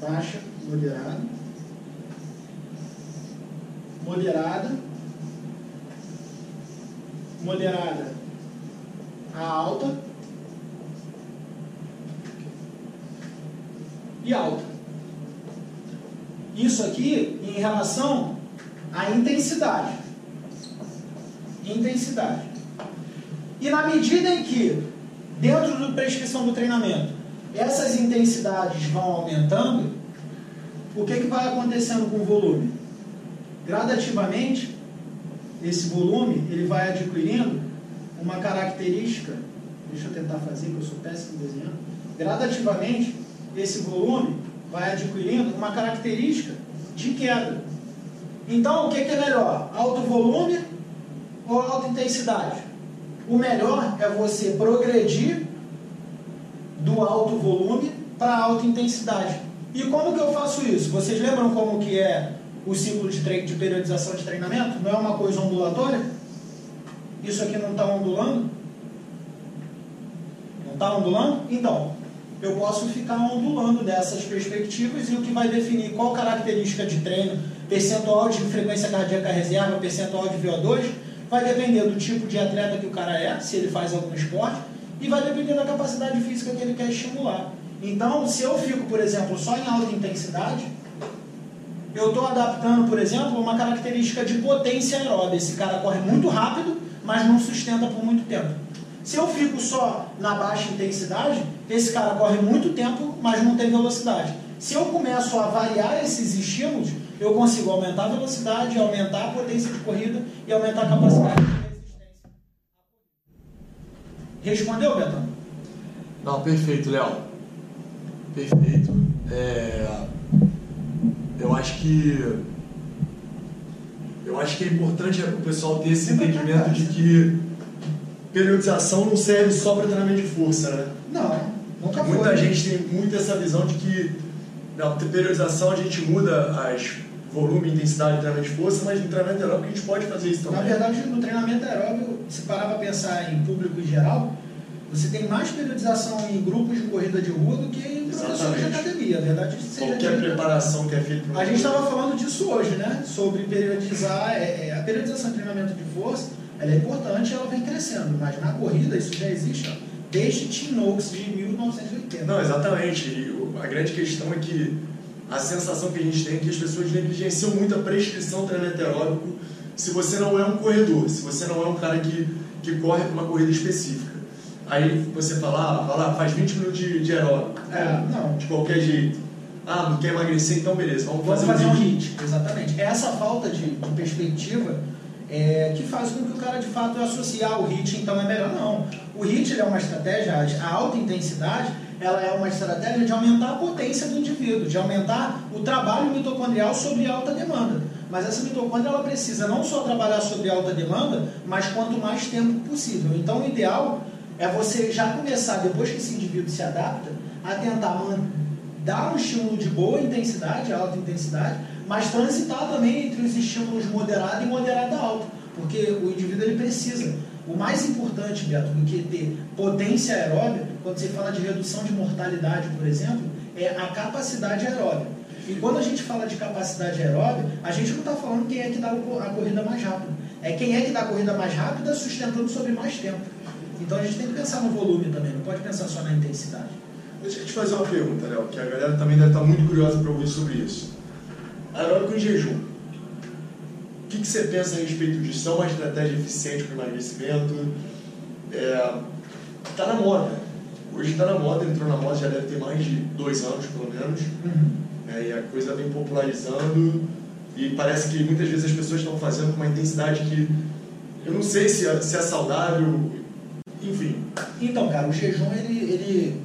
baixa moderada, moderada, moderada a alta e alta. Isso aqui em relação à intensidade. Intensidade. E na medida em que, dentro da prescrição do treinamento, essas intensidades vão aumentando, o que, que vai acontecendo com o volume? Gradativamente, esse volume ele vai adquirindo uma característica, deixa eu tentar fazer, que eu sou péssimo desenhando, gradativamente, esse volume vai adquirindo uma característica de queda. Então, o que, é melhor? Alto volume ou alta intensidade? O melhor é você progredir do alto volume para alta intensidade. E como que eu faço isso? Vocês lembram como que é o ciclo de, de periodização de treinamento? Não é uma coisa ondulatória? Isso aqui não está ondulando? Não está ondulando? Então, eu posso ficar ondulando dessas perspectivas e o que vai definir qual característica de treino, percentual de frequência cardíaca reserva, percentual de VO2, vai depender do tipo de atleta que o cara é, se ele faz algum esporte, e vai depender da capacidade física que ele quer estimular. Então, se eu fico, por exemplo, só em alta intensidade, eu estou adaptando, por exemplo, uma característica de potência aeróbica. Esse cara corre muito rápido, mas não sustenta por muito tempo. Se eu fico só na baixa intensidade, esse cara corre muito tempo, mas não tem velocidade. Se eu começo a variar esses estímulos, eu consigo aumentar a velocidade, aumentar a potência de corrida e aumentar a capacidade de resistência. Respondeu, Betão? Não, perfeito, Léo. Perfeito. É... Eu acho que eu acho que é importante o pessoal ter esse entendimento de que periodização não serve só para treinamento de força, né? Não, nunca foi. Muita gente tem muito essa visão de que na periodização a gente muda as volume intensidade de treinamento de força, mas no treinamento aeróbico a gente pode fazer isso também. Na verdade, no treinamento aeróbico, se parar para pensar em público em geral, você tem mais periodização em grupos de corrida de rua do que em professores de academia. A verdade seja Qualquer preparação que é feita A gente estava falando disso hoje, né? Sobre periodizar. É, é, a periodização de treinamento de força ela é importante e ela vem crescendo. Mas na corrida isso já existe ó, desde Tim Noakes de 1980. Não, exatamente. E a grande questão é que a sensação que a gente tem é que as pessoas negligenciam muito a prescrição treinamento aeróbico se você não é um corredor, se você não é um cara que, que corre para uma corrida específica. Aí você fala, ah, fala, faz 20 minutos de, de aeróbico. É, não. De qualquer jeito. Ah, não quer emagrecer, então beleza, vamos, vamos fazer, fazer um hit. Exatamente. É essa falta de, de perspectiva é, que faz com que o cara de fato associe ah, o HIT então é melhor. Não. O HIT é uma estratégia, a alta intensidade, ela é uma estratégia de aumentar a potência do indivíduo, de aumentar o trabalho mitocondrial sobre alta demanda. Mas essa mitocôndria ela precisa não só trabalhar sobre alta demanda, mas quanto mais tempo possível. Então o ideal é você já começar, depois que esse indivíduo se adapta, a tentar dar um estímulo de boa intensidade, alta intensidade, mas transitar também entre os estímulos moderado e moderado alto, porque o indivíduo ele precisa. O mais importante, Beto, do que ter potência aeróbica, quando você fala de redução de mortalidade, por exemplo, é a capacidade aeróbica. E quando a gente fala de capacidade aeróbica, a gente não está falando quem é que dá a corrida mais rápido. É quem é que dá a corrida mais rápida sustentando sobre mais tempo. Então a gente tem que pensar no volume também, não pode pensar só na intensidade. Deixa eu te fazer uma pergunta, Léo, que a galera também deve estar muito curiosa para ouvir sobre isso. Aeróbico em jejum. O que, que você pensa a respeito disso? É uma estratégia eficiente para o emagrecimento? Está é, na moda. Hoje está na moda, entrou na moda já deve ter mais de dois anos, pelo menos. Uhum. É, e a coisa vem popularizando. E parece que muitas vezes as pessoas estão fazendo com uma intensidade que eu não sei se é, se é saudável, enfim. Então, cara, o jejum ele, ele,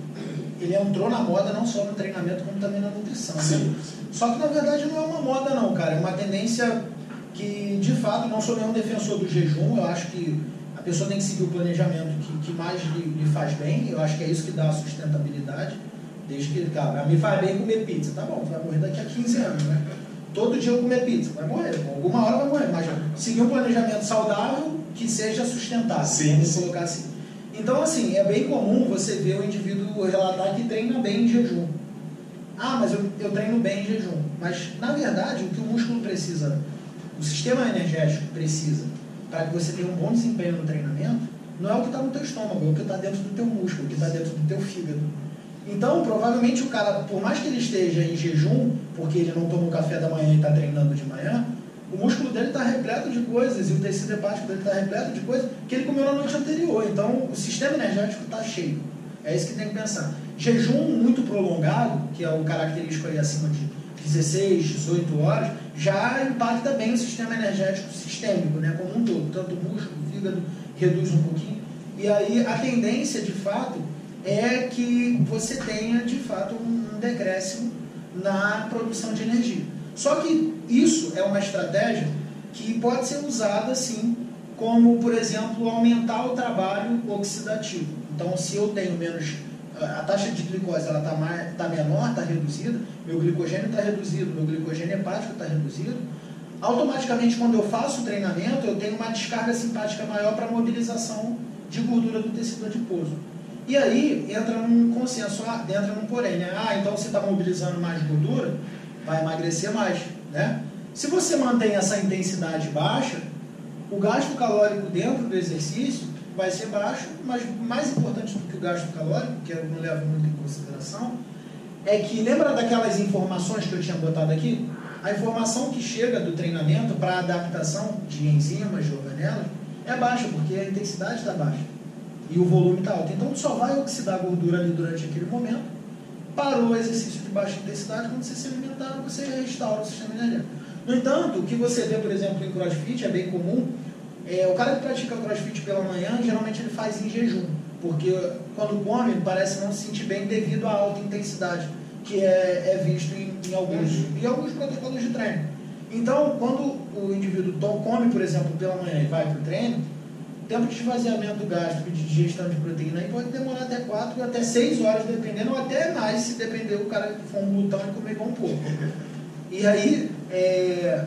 ele entrou na moda não só no treinamento, como também na nutrição. Né? Sim. Só que na verdade não é uma moda não, cara. É uma tendência que, de fato, não sou nenhum defensor do jejum. Eu acho que a pessoa tem que seguir o planejamento que, que mais lhe, lhe faz bem. Eu acho que é isso que dá a sustentabilidade. Desde que, cara, me faz bem comer pizza. Tá bom, vai morrer daqui a 15 anos, né? Todo dia eu comer pizza, vai morrer. Alguma hora vai morrer. Mas seguir um planejamento saudável que seja sustentável. Sim, vamos colocar assim. Então, assim, é bem comum você ver o indivíduo relatar que treina bem em jejum. Ah, mas eu, eu treino bem em jejum. Mas, na verdade, o que o músculo precisa, o sistema energético precisa, para que você tenha um bom desempenho no treinamento, não é o que está no teu estômago, é o que está dentro do teu músculo, o que está dentro do teu fígado. Então, provavelmente o cara, por mais que ele esteja em jejum, porque ele não tomou café da manhã e está treinando de manhã, o músculo dele está repleto de coisas e o tecido hepático dele está repleto de coisas que ele comeu na noite anterior. Então, o sistema energético está cheio. É isso que tem que pensar. Jejum muito prolongado, que é o característico aí acima de 16, 18 horas, já impacta bem o sistema energético sistêmico, né, como um todo, tanto o músculo, o fígado, reduz um pouquinho. E aí a tendência, de fato, é que você tenha, de fato, um decréscimo na produção de energia. Só que isso é uma estratégia que pode ser usada, sim, como, por exemplo, aumentar o trabalho oxidativo. Então, se eu tenho menos a taxa de glicose ela está tá menor, está reduzida, meu glicogênio está reduzido, meu glicogênio hepático está reduzido, automaticamente quando eu faço o treinamento eu tenho uma descarga simpática maior para mobilização de gordura do tecido adiposo. E aí entra num consenso, ah, entra num porém, né? Ah, então você está mobilizando mais gordura, vai emagrecer mais, né? Se você mantém essa intensidade baixa, o gasto calórico dentro do exercício vai ser baixo, mas mais importante do que o gasto calórico, que eu não levo muito em consideração, é que lembra daquelas informações que eu tinha botado aqui? A informação que chega do treinamento para adaptação de enzimas, de organelas, é baixa, porque a intensidade está baixa e o volume está alto. Então, só vai oxidar gordura ali durante aquele momento. Parou o exercício de baixa intensidade, quando você se alimentar, você restaura o sistema energético. No entanto, o que você vê, por exemplo, em crossfit, é bem comum, é, o cara que pratica crossfit pela manhã, geralmente ele faz em jejum, porque quando come parece não se sentir bem devido à alta intensidade, que é, é visto em, em alguns, em alguns protocolos de treino. Então, quando o indivíduo come, por exemplo, pela manhã e vai para o treino, o tempo de esvaziamento gástrico de digestão de proteína aí pode demorar até 4 até 6 horas, dependendo, ou até mais, se depender o cara que for um glutão e comer um pouco. E aí, é,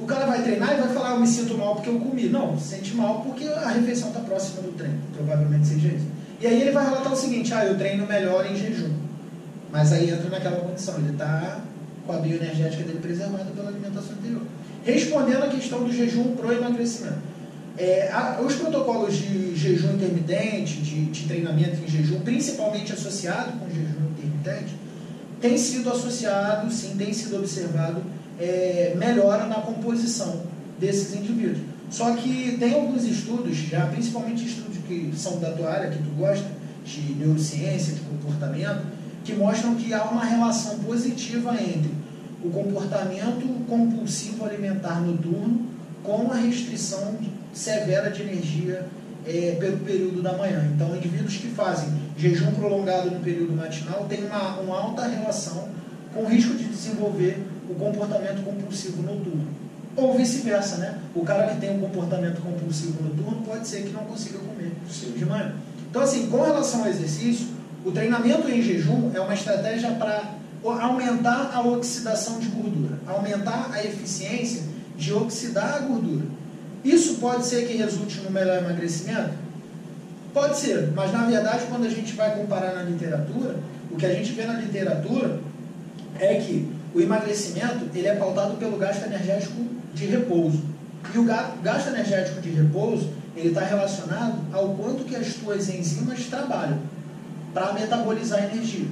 o cara vai treinar e vai falar, eu me sinto mal porque eu comi. Não, se sente mal porque a refeição está próxima do treino. Provavelmente seja isso. E aí ele vai relatar o seguinte, ah, eu treino melhor em jejum. Mas aí entra naquela condição, ele está com a bioenergética dele preservada pela alimentação anterior. Respondendo a questão do jejum pro emagrecimento. É, a, os protocolos de jejum intermitente, de, de treinamento em jejum, principalmente associado com jejum intermitente, tem sido associado, sim, tem sido observado é, melhora na composição desses indivíduos. Só que tem alguns estudos, já principalmente estudos que são da tua área, que tu gosta, de neurociência, de comportamento, que mostram que há uma relação positiva entre o comportamento compulsivo alimentar noturno com a restrição severa de energia é, pelo período da manhã. Então, indivíduos que fazem jejum prolongado no período matinal têm uma, uma alta relação com o risco de desenvolver o comportamento compulsivo noturno. Ou vice-versa, né? O cara que tem um comportamento compulsivo noturno pode ser que não consiga comer de manhã. Então, assim, com relação ao exercício, o treinamento em jejum é uma estratégia para aumentar a oxidação de gordura, aumentar a eficiência de oxidar a gordura. Isso pode ser que resulte no melhor emagrecimento? Pode ser, mas na verdade, quando a gente vai comparar na literatura, o que a gente vê na literatura é que o emagrecimento ele é pautado pelo gasto energético de repouso. E o gasto energético de repouso ele está relacionado ao quanto que as tuas enzimas trabalham para metabolizar energia.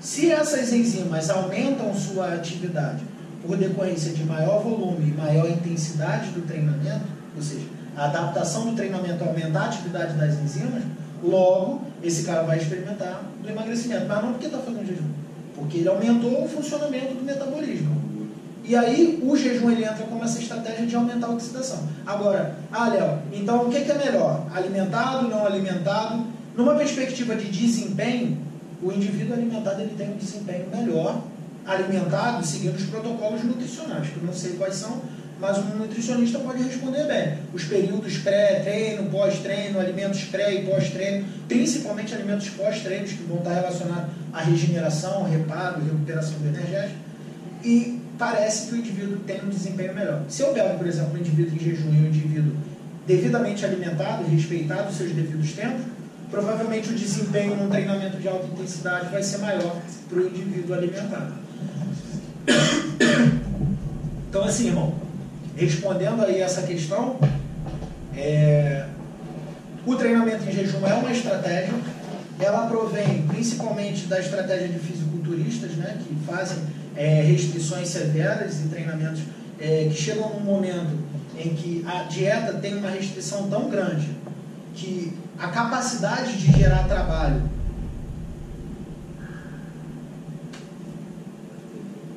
Se essas enzimas aumentam sua atividade por decorrência de maior volume e maior intensidade do treinamento, ou seja, a adaptação do treinamento aumentar a atividade das enzimas, logo esse cara vai experimentar do emagrecimento, mas não porque está fazendo jejum porque ele aumentou o funcionamento do metabolismo. E aí o jejum ele entra como essa estratégia de aumentar a oxidação. Agora, ah, Léo, então o que, é melhor? Alimentado, não alimentado? Numa perspectiva de desempenho, o indivíduo alimentado ele tem um desempenho melhor alimentado seguindo os protocolos nutricionais, que eu não sei quais são, mas um nutricionista pode responder bem. Os períodos pré-treino, pós-treino, alimentos pré e pós-treino, principalmente alimentos pós-treinos que vão estar relacionados à regeneração, reparo, recuperação do energético. E parece que o indivíduo tem um desempenho melhor. Se eu pego, por exemplo, um indivíduo em jejum e um indivíduo devidamente alimentado respeitado os seus devidos tempos, provavelmente o desempenho num treinamento de alta intensidade vai ser maior para o indivíduo alimentado. Então, assim, irmão, Respondendo aí essa questão, é, o treinamento em jejum é uma estratégia, ela provém principalmente da estratégia de fisiculturistas, né, que fazem é, restrições severas e treinamentos é, que chegam num momento em que a dieta tem uma restrição tão grande que a capacidade de gerar trabalho.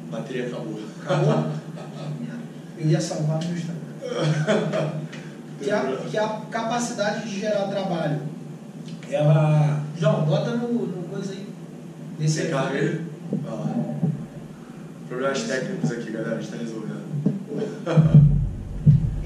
A bateria acabou. Acabou? Eu ia salvar no Instagram. que, a, que a capacidade de gerar trabalho. Ela. João, bota no, no coisa aí. Nesse Você ele? Vai lá. Problemas técnicos aqui, galera, a gente está resolvendo.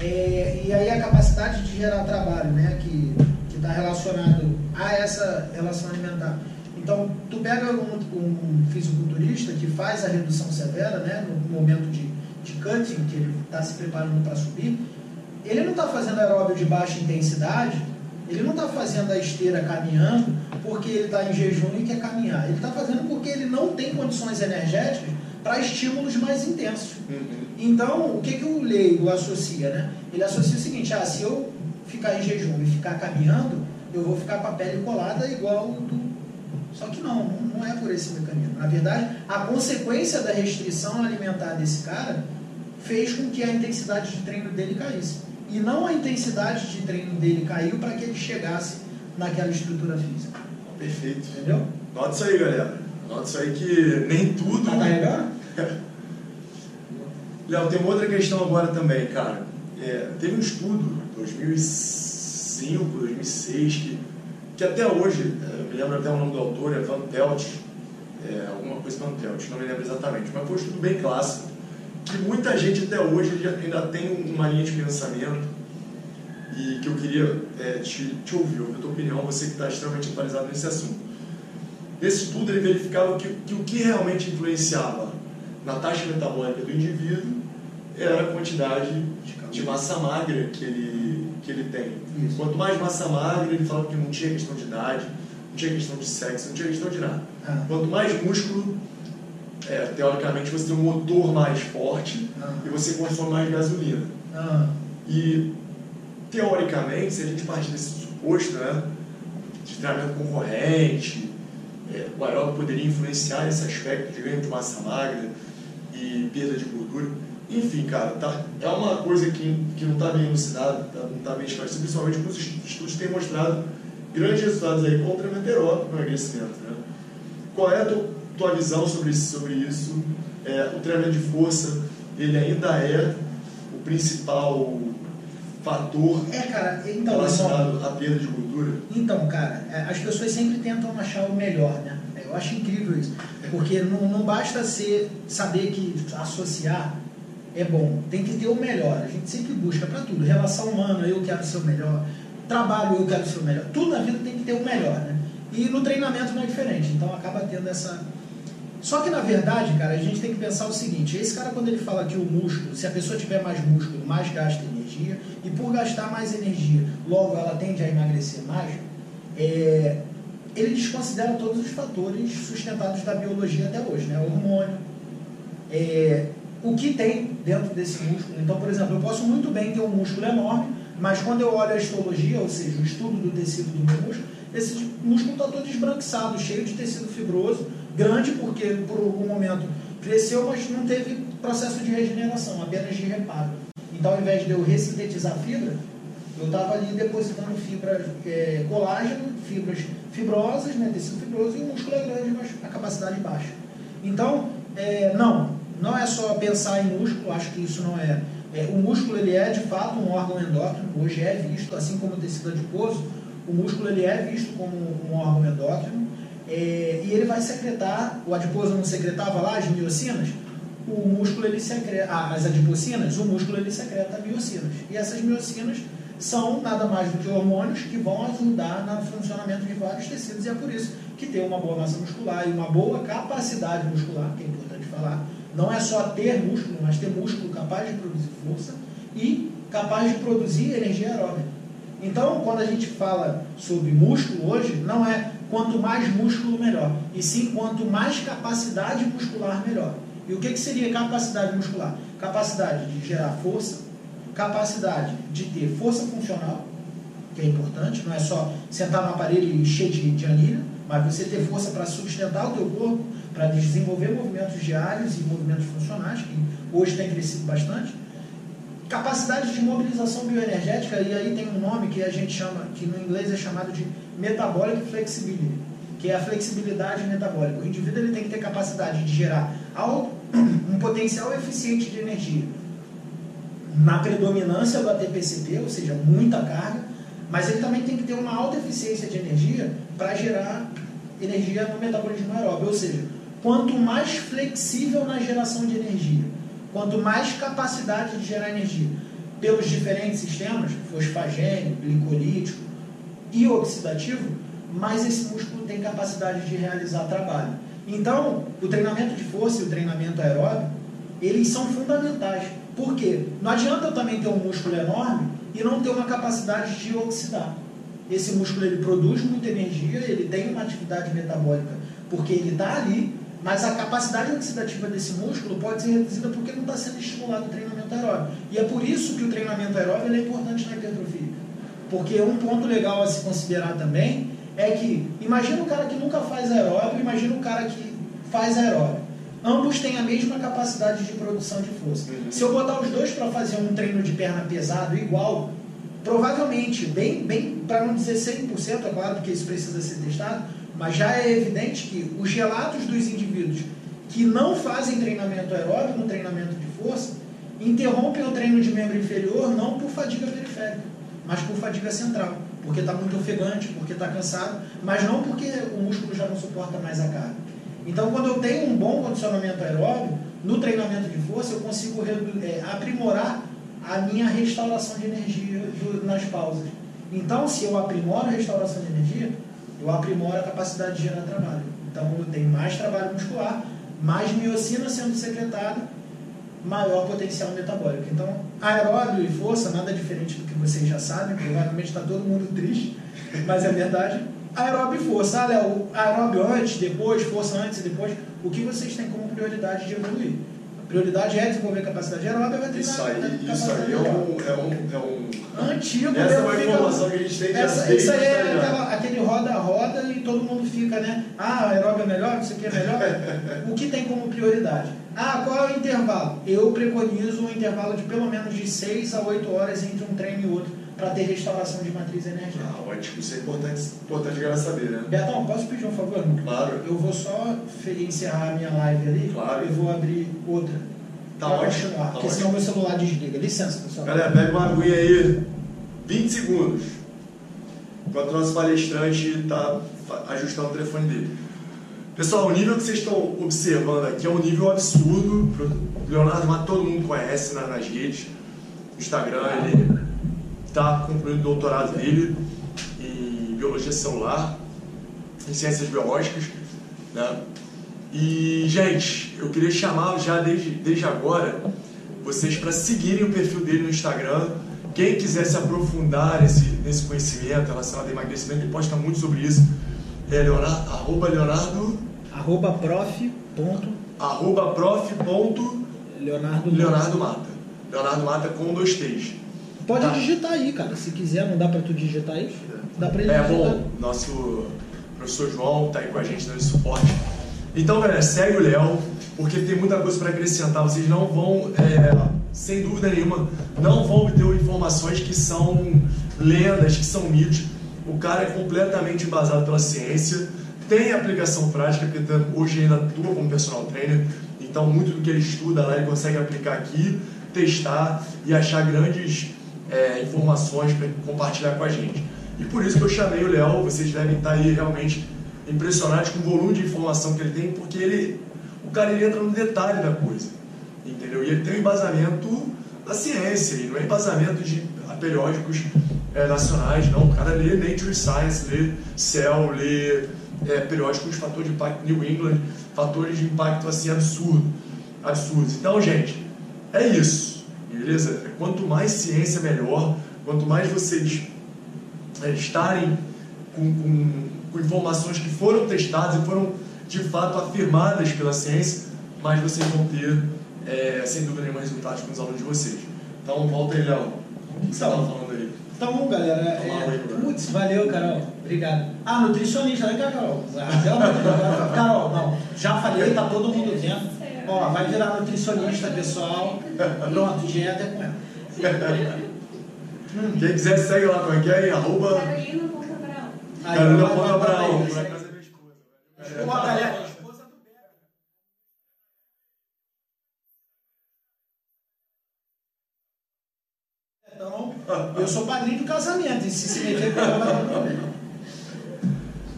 É, e aí a capacidade de gerar trabalho, né, que está relacionado a essa relação alimentar. Então, tu pega um, um fisiculturista que faz a redução severa, né, no momento de, de cutting, que ele está se preparando para subir, ele não está fazendo aeróbio de baixa intensidade, ele não está fazendo a esteira caminhando porque ele está em jejum e quer caminhar. Ele está fazendo porque ele não tem condições energéticas para estímulos mais intensos. Uhum. Então, o que, que o leigo associa? Né? Ele associa o seguinte: ah, se eu ficar em jejum e ficar caminhando, eu vou ficar com a pele colada igual do. Só que não, não é por esse mecanismo. Na verdade, a consequência da restrição alimentar desse cara fez com que a intensidade de treino dele caísse. E não a intensidade de treino dele caiu para que ele chegasse naquela estrutura física. Perfeito. Entendeu? Nota isso aí, galera. Nota isso aí que nem tudo. Tá carregando? Léo, tem uma outra questão agora também, cara. É, teve um estudo, 2005, 2006, que, que até hoje, é, eu me lembro até o nome do autor, é Van Pelt, é, alguma coisa Van Pelt, não me lembro exatamente, mas foi um estudo bem clássico, que muita gente até hoje ainda tem uma linha de pensamento e que eu queria é, te, te ouvir, ouvir a tua opinião, você que está extremamente atualizado nesse assunto. Nesse estudo ele verificava que, que o que realmente influenciava na taxa metabólica do indivíduo era a quantidade de massa magra que ele, que ele tem. Isso. Quanto mais massa magra, ele falava que não tinha questão de idade, não tinha questão de sexo, não tinha questão de nada. Ah. Quanto mais músculo, é, teoricamente você tem um motor mais forte ah. e você consome mais gasolina. Ah. E teoricamente, se a gente partir desse suposto, né, de treinamento concorrente, é, o aeróbico poderia influenciar esse aspecto de ganho de massa magra e perda de gordura. Enfim, cara, tá, é uma coisa que, que não está bem elucidada, tá, não está bem esclarecida, principalmente porque os estudos têm mostrado grandes resultados aí com o treinamento aeróbico no emagrecimento. Né? Qual é a tua, tua visão sobre isso? Sobre isso? É, o treinamento de força, ele ainda é o principal fator é, cara, então, relacionado à perda de gordura? Então, cara, é, as pessoas sempre tentam achar o melhor, né? Eu acho incrível isso. Porque não, não basta ser, saber que associar é bom. Tem que ter o melhor. A gente sempre busca para tudo. Relação humana, eu quero ser o melhor. Trabalho, eu quero ser o melhor. Tudo na vida tem que ter o melhor, né? E no treinamento não é diferente. Então acaba tendo essa. Só que na verdade, cara, a gente tem que pensar o seguinte: esse cara, quando ele fala que o músculo, se a pessoa tiver mais músculo, mais gasta energia, e por gastar mais energia, logo ela tende a emagrecer mais, é, ele desconsidera todos os fatores sustentados da biologia até hoje, né? Hormônio, é, o que tem dentro desse músculo. Então, por exemplo, eu posso muito bem ter um músculo enorme, mas quando eu olho a histologia, ou seja, o estudo do tecido do meu músculo, esse músculo está todo esbranquiçado, cheio de tecido fibroso, grande porque por algum momento cresceu, mas não teve processo de regeneração, apenas de reparo. Então, ao invés de eu ressintetizar fibra, eu estava ali depositando fibra, é, colágeno, fibras fibrosas, né, tecido fibroso, e o músculo é grande, mas a capacidade baixa. Então, é, não, não é só pensar em músculo, acho que isso não é. é. O músculo ele é de fato um órgão endócrino, hoje é visto, assim como o tecido adiposo, o músculo ele é visto como um órgão endócrino é, e ele vai secretar, o adiposo não secretava lá as miocinas, o músculo ele secreta, as adipocinas, o músculo ele secreta miocinas. E essas miocinas são nada mais do que hormônios que vão ajudar no funcionamento de vários tecidos e é por isso que ter uma boa massa muscular e uma boa capacidade muscular, que é importante falar, não é só ter músculo, mas ter músculo capaz de produzir força e capaz de produzir energia aeróbica. Então, quando a gente fala sobre músculo hoje, não é quanto mais músculo melhor, e sim quanto mais capacidade muscular melhor. E o que, que seria capacidade muscular? Capacidade de gerar força, capacidade de ter força funcional, que é importante, não é só sentar no aparelho cheio de, de anilha, mas você ter força para sustentar o teu corpo, para desenvolver movimentos diários e movimentos funcionais, que hoje tem crescido bastante. Capacidade de mobilização bioenergética, e aí tem um nome que a gente chama, que no inglês é chamado de metabolic flexibility, que é a flexibilidade metabólica. O indivíduo ele tem que ter capacidade de gerar um potencial eficiente de energia na predominância do ATPCP, ou seja, muita carga, mas ele também tem que ter uma alta eficiência de energia para gerar energia no metabolismo aeróbio, ou seja, quanto mais flexível na geração de energia, quanto mais capacidade de gerar energia pelos diferentes sistemas, fosfagênio, glicolítico e oxidativo, mais esse músculo tem capacidade de realizar trabalho. Então, o treinamento de força e o treinamento aeróbio, eles são fundamentais. Por quê? Não adianta eu também ter um músculo enorme e não ter uma capacidade de oxidar. Esse músculo ele produz muita energia, ele tem uma atividade metabólica, porque ele está ali, mas a capacidade oxidativa desse músculo pode ser reduzida porque não está sendo estimulado o treinamento aeróbio. E é por isso que o treinamento aeróbio é importante na hipertrofia. Porque um ponto legal a se considerar também é que, imagina o cara que nunca faz aeróbio, imagina o cara que faz aeróbio. Ambos têm a mesma capacidade de produção de força. Se eu botar os dois para fazer um treino de perna pesado igual, provavelmente, bem, bem para não dizer 100%, é claro, porque isso precisa ser testado, mas já é evidente que os relatos dos indivíduos que não fazem treinamento aeróbico treinamento de força interrompem o treino de membro inferior não por fadiga periférica, mas por fadiga central, porque está muito ofegante, porque está cansado, mas não porque o músculo já não suporta mais a carga. Então, quando eu tenho um bom condicionamento aeróbio, no treinamento de força, eu consigo é, aprimorar a minha restauração de energia do, nas pausas. Então, se eu aprimoro a restauração de energia, eu aprimoro a capacidade de gerar trabalho. Então, eu tenho mais trabalho muscular, mais miocina sendo secretada, maior potencial metabólico. Então, aeróbio e força, nada diferente do que vocês já sabem, provavelmente está todo mundo triste, mas é verdade aeróbio e força. Ah, Léo, aeróbio antes, depois, força antes e depois. O que vocês têm como prioridade de evoluir? Prioridade é desenvolver capacidade aeróbica, vai treinar Isso aí, isso aí é um, é um, é um... Antigo. Essa é uma informação que a gente tem de essa, Isso aí é aquela, aquele roda-roda e todo mundo fica, né? Ah, aeróbio é melhor, isso aqui é melhor. o que tem como prioridade? Ah, qual é o intervalo? Eu preconizo um intervalo de pelo menos de 6 a 8 horas entre um treino e outro para ter restauração de matriz energética. Ah, ótimo, isso é importante, importante galera saber, né? Betão, posso pedir um favor? Claro. Eu vou só encerrar a minha live ali claro. e vou abrir outra. Tá ótimo. Continuar, tá porque ótimo. senão meu celular desliga. Licença, pessoal. Galera, pega uma aguinha aí, 20 segundos. Enquanto o nosso palestrante está ajustando o telefone dele. Pessoal, o nível que vocês estão observando aqui é um nível absurdo. O Leonardo Mato todo mundo conhece nas redes. No Instagram, ele está concluindo o doutorado dele em biologia celular, em ciências biológicas, né? E, gente, eu queria chamar já desde, desde agora vocês para seguirem o perfil dele no Instagram. Quem quiser se aprofundar nesse, nesse conhecimento relacionado a emagrecimento, ele posta muito sobre isso. É Leonardo, arroba Leonardo. Arroba prof. Ponto, arroba prof. Ponto, Leonardo, Leonardo Mata. Leonardo Mata com dois T's. Pode tá. digitar aí, cara. Se quiser, não dá para tu digitar aí? Dá para ele É digitar. bom, nosso professor João tá aí com a gente dando suporte. Então, galera, segue o Léo, porque tem muita coisa para acrescentar. Vocês não vão, é, sem dúvida nenhuma, não vão obter informações que são lendas, que são mitos. O cara é completamente embasado pela ciência, tem aplicação prática, porque hoje ainda atua como personal trainer, então muito do que ele estuda lá ele consegue aplicar aqui, testar e achar grandes é, informações para compartilhar com a gente. E por isso que eu chamei o Léo, vocês devem estar aí realmente impressionados com o volume de informação que ele tem, porque ele, o cara ele entra no detalhe da coisa, entendeu? E ele tem um embasamento da ciência, e não é embasamento de periódicos é, nacionais, não. O cara lê Nature Science, lê Cell, lê é, periódicos de fator de impacto New England, fatores de impacto assim absurdo, absurdos. Então, gente, é isso. Beleza? Quanto mais ciência, melhor. Quanto mais vocês é, estarem com, com, com informações que foram testadas e foram de fato afirmadas pela ciência, mais vocês vão ter, é, sem dúvida nenhuma, resultados com os alunos de vocês. Então, volta aí, Léo. O que você estava falando aí? Então, galera, é, putz, valeu, Carol. Obrigado. Ah, nutricionista, né, Carol? Carol, não, já falei, tá todo mundo vendo. Ó, vai virar nutricionista, pessoal. Pronto, dieta é com ela. Hum. Quem quiser segue lá, como é que é? Arroba... Carolina Ponta Carolina Ponta é. Então, eu sou padrinho do casamento, e se se meter com ela, não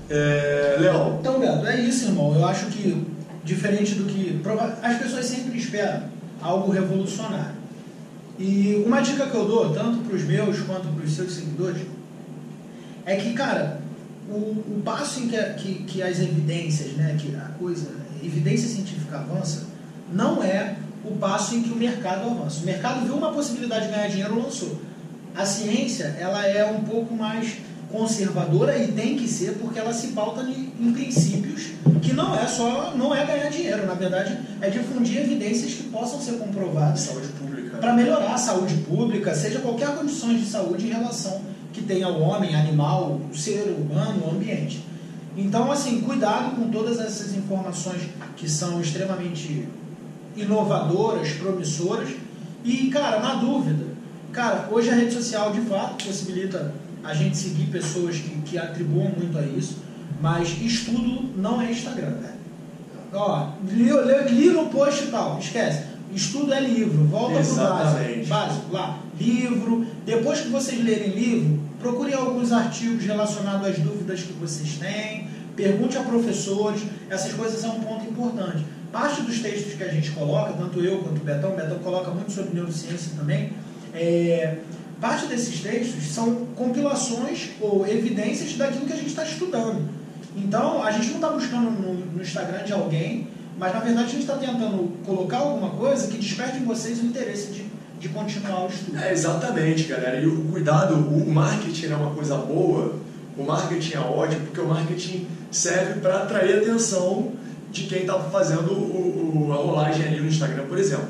é Léo. Então, Beto, é isso, irmão. Eu acho que diferente do que. As pessoas sempre esperam algo revolucionário. E uma dica que eu dou, tanto para os meus quanto para os seus seguidores, é que, cara, o, o passo em que, que, que, as evidências, né, que a coisa, evidência científica avança, não é o passo em que o mercado avança. O mercado viu uma possibilidade de ganhar dinheiro lançou. A ciência, ela é um pouco mais conservadora e tem que ser porque ela se pauta em princípios que não é só não é ganhar dinheiro, na verdade é difundir evidências que possam ser comprovadas saúde pública para melhorar a saúde pública, seja qualquer condições de saúde em relação que tenha o homem, animal, ser humano, ambiente. Então, assim, cuidado com todas essas informações que são extremamente inovadoras, promissoras. E, cara, na dúvida, cara, hoje a rede social de fato possibilita a gente seguir pessoas que, que atribuam muito a isso, mas estudo não é Instagram, né? Ó, li, li, li no post e tal, esquece. Estudo é livro, volta para o básico, básico, lá, livro. Depois que vocês lerem livro, procure alguns artigos relacionados às dúvidas que vocês têm, pergunte a professores, essas coisas são um ponto importante. Parte dos textos que a gente coloca, tanto eu quanto o Betão, o Betão coloca muito sobre neurociência também, é, parte desses textos são compilações ou evidências daquilo que a gente está estudando. Então, a gente não está buscando no, no, Instagram de alguém, mas na verdade a gente está tentando colocar alguma coisa que desperte em vocês o interesse de, de continuar o estudo. É, exatamente, galera. E o cuidado, o marketing é uma coisa boa, o marketing é ótimo, porque o marketing serve para atrair a atenção de quem está fazendo o, o, a rolagem ali no Instagram, por exemplo.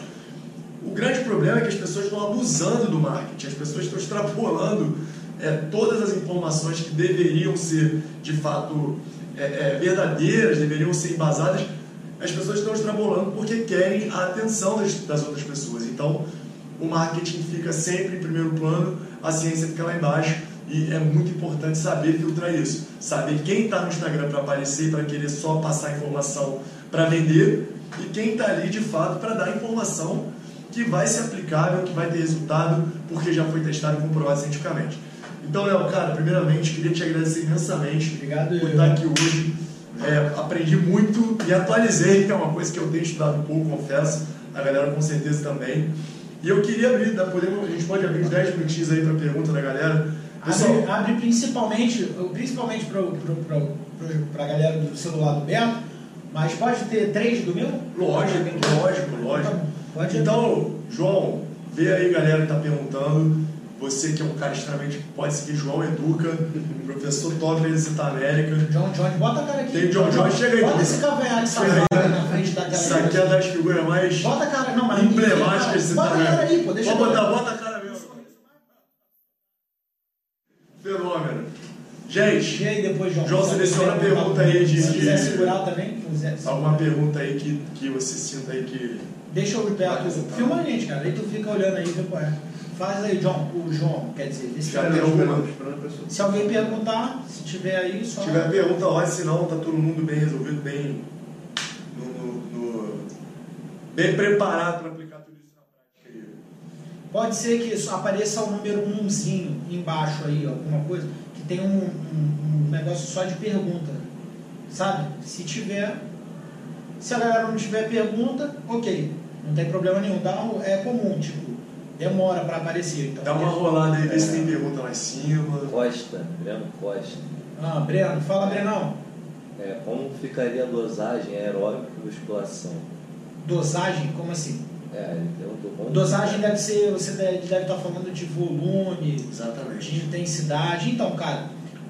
O grande problema é que as pessoas estão abusando do marketing, as pessoas estão extrapolando é, todas as informações que deveriam ser de fato é, é, verdadeiras, deveriam ser embasadas, as pessoas estão extrapolando porque querem a atenção das, das outras pessoas. Então, o marketing fica sempre em primeiro plano, a ciência fica lá embaixo e é muito importante saber filtrar isso. Saber quem está no Instagram para aparecer, para querer só passar informação para vender e quem está ali de fato para dar informação que vai ser aplicável, que vai ter resultado, porque já foi testado e comprovado cientificamente. Então, Léo, cara, primeiramente, queria te agradecer imensamente Obrigado, por estar aqui hoje. É, aprendi muito e atualizei, que é uma coisa que eu tenho estudado um pouco, confesso. A galera com certeza também. E eu queria abrir, podemos, a gente pode abrir uns 10 minutinhos aí para pergunta da galera. Pessoal, abre, abre principalmente, principalmente para a galera do celular do Beto, mas pode ter três do meu? Lógico, lógico, lógico. Então, João, vê aí galera que está perguntando. Você que é um cara extremamente. Pode seguir João Educa, professor top da Visita América. John John, bota a cara aqui. Tem John John, chega aí. Bota esse cavanhaque safado na frente da galera. Isso aqui é das figuras mais bota a cara, não, mas emblemáticas Visita América. Bota a cara aí, pô, deixa Pode botar, bota a cara mesmo. Fenômeno. Gente, e aí depois, João, João seleciona a pergunta aí de. Se quiser segurar também. Alguma pergunta aí que, que você sinta aí que. Deixa eu perto. Filma a gente, cara. Aí tu fica olhando aí e vê qual é. Faz aí, John. O João, quer dizer, esse Já tem alguma? Se alguém perguntar, se tiver aí, só. Se tiver pergunta, olha, se não, tá todo mundo bem resolvido, bem. No, no, no bem preparado para aplicar tudo isso na prática aí. Pode ser que apareça o número umzinho embaixo aí, alguma coisa, que tem um, um, um negócio só de pergunta. Sabe? Se tiver. Se a galera não tiver pergunta, ok. Não tem problema nenhum. Dá, é comum, tipo, demora para aparecer. Então, Dá uma rolada aí, vê se tem pergunta lá em cima. Costa, Breno Costa. Ah, Breno, fala Brenão. É, como ficaria a dosagem aeróbica e musculação? Dosagem? Como assim? É, ele perguntou como Dosagem deve ser, você deve, estar falando de volume, Exatamente. de intensidade. Então, cara,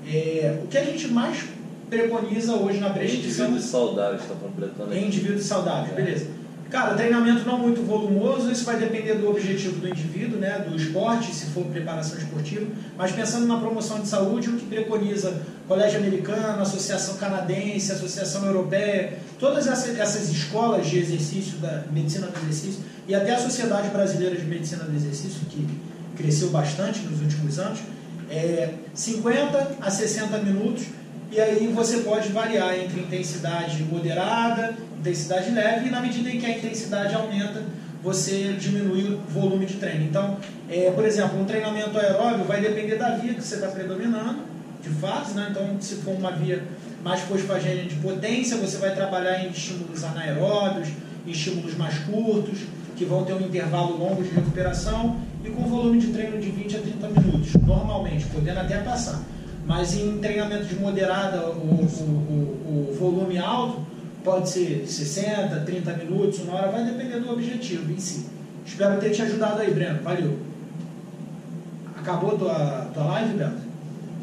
é, o que a gente mais preconiza hoje na prescrição... Indivíduos saudáveis, está completando indivíduos saudáveis, É. beleza. Cara, treinamento não muito volumoso, isso vai depender do objetivo do indivíduo, né, do esporte, se for preparação esportiva, mas pensando na promoção de saúde, o que preconiza Colégio Americano, Associação Canadense, Associação Europeia, todas essas, essas escolas de exercício da medicina do exercício e até a Sociedade Brasileira de Medicina do Exercício, que cresceu bastante nos últimos anos, é 50 a 60 minutos e aí você pode variar entre intensidade moderada, intensidade leve, e na medida em que a intensidade aumenta, você diminui o volume de treino. Então, é, por exemplo, um treinamento aeróbio vai depender da via que você está predominando, de fase, né? Então, se for uma via mais fosfagênica de potência, você vai trabalhar em estímulos anaeróbios, em estímulos mais curtos, que vão ter um intervalo longo de recuperação e com volume de treino de 20 a 30 minutos, normalmente, podendo até passar. Mas em treinamento de moderada, o, o, o, o volume alto pode ser 60, 30 minutos, uma hora, vai depender do objetivo em si. Espero ter te ajudado aí, Breno. Valeu. Acabou tua, tua live, Beto?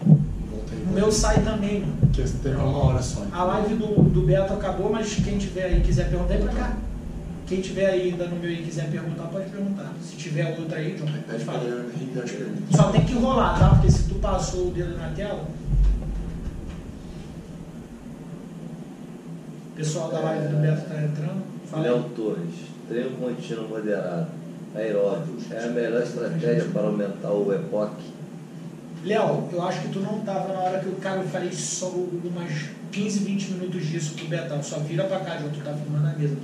O meu sai também, mano. Que tem uma hora só. A live do, do Beto acabou, mas quem tiver aí quiser perguntar, vem pra cá. Quem tiver aí ainda no meu e quiser perguntar, pode perguntar. Se tiver outra aí, John, Pede pra fala. galera render as perguntas. Só tem que rolar, tá? Porque se tu passou o dedo na tela. O pessoal da live do Beto tá entrando. Fala Léo. Torres, treino contínuo moderado, aeróbio, é a melhor estratégia para aumentar o EPOC? Léo, eu acho que tu não tava na hora que o cara eu falei só umas 15, 20 minutos disso pro Betão. Só vira pra cá, João, tu tá filmando a mesa.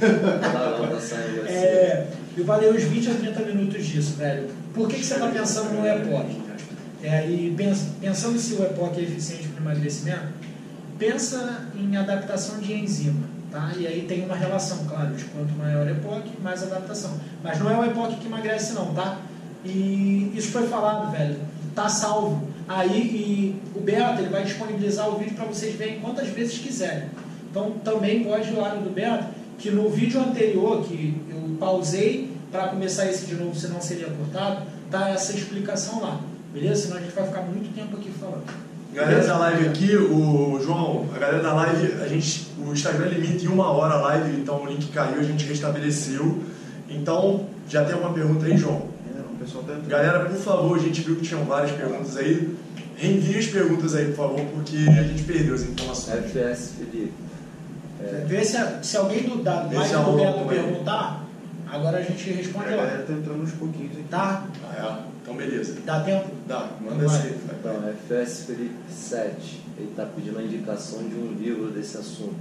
Tá não, tá saindo você. É, eu falei uns 20 a 30 minutos disso, velho. Por que, que você está pensando no EPOC? É, e pens- pensando se o EPOC é eficiente para emagrecimento, pensa em adaptação de enzima, tá? E aí tem uma relação, claro, de quanto maior o EPOC, mais adaptação. Mas não é o EPOC que emagrece não, tá? E isso foi falado, velho. Tá salvo. Aí e o Beto ele vai disponibilizar o vídeo para vocês verem quantas vezes quiserem. Então também pode ir lá no do Beto, que no vídeo anterior que eu pausei para começar esse de novo, senão seria cortado, tá essa explicação lá. Beleza? Senão a gente vai ficar muito tempo aqui falando. Galera da live aqui, o João, a galera da live, a gente, o Instagram limita em uma hora a live, então o link caiu, a gente restabeleceu. Então, já tem alguma pergunta aí, João? É, pessoal tá entrando. Galera, por favor, a gente viu que tinham várias perguntas aí. Reenvie as perguntas aí, por favor, porque a gente perdeu as informações. FS Felipe, é, Vê se, se alguém do, da Vê live se do é. perguntar, agora a gente A responde galera lá. tá entrando uns pouquinhos aqui. Tá? Ah, é? Então, beleza. Dá tempo? Dá, manda aí. vai. então, FS Felipe 7, ele está pedindo a indicação de um livro desse assunto.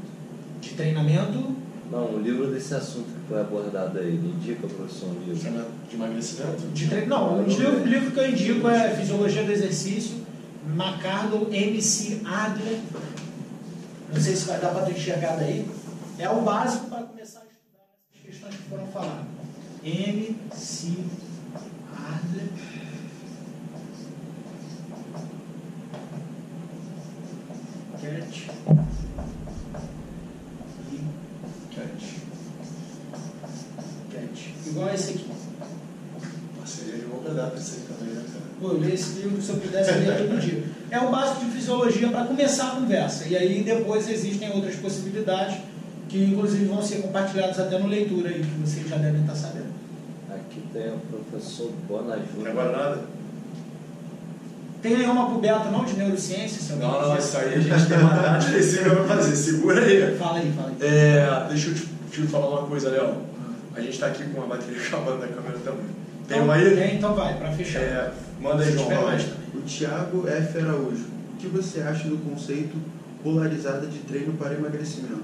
De treinamento, Não, um livro desse assunto que foi abordado aí, ele indica, professor, um livro. De emagrecimento? de tre... Não, o livro, livro que eu indico é Fisiologia do Exercício, McCardle MC Adler. Não sei se vai dar para tu enxergar daí. É o básico para começar a estudar essas questões que foram faladas. MC Adler. Cat. E Cat. Igual esse aqui. Parceria de longa data isso aí também, né, cara? Pô, eu li esse livro se eu pudesse ler todo dia. É o básico de fisiologia para começar a conversa. E aí depois existem outras possibilidades que inclusive vão ser compartilhadas até no leitura aí, que vocês já devem estar sabendo. Aqui tem o professor Bona Não é nada? Tem nenhuma pro Beto não de neurociência? Se alguém Não, não, isso aí a gente tem uma data específica pra fazer. Segura aí. Fala aí, fala aí. É, deixa eu te, te falar uma coisa, Léo. A gente tá aqui com a bateria acabando da câmera também. Tem uma aí? Tem, então vai, para fechar. É, manda aí, João. O Thiago F. Araújo. O que você acha do conceito polarizado de treino para emagrecimento?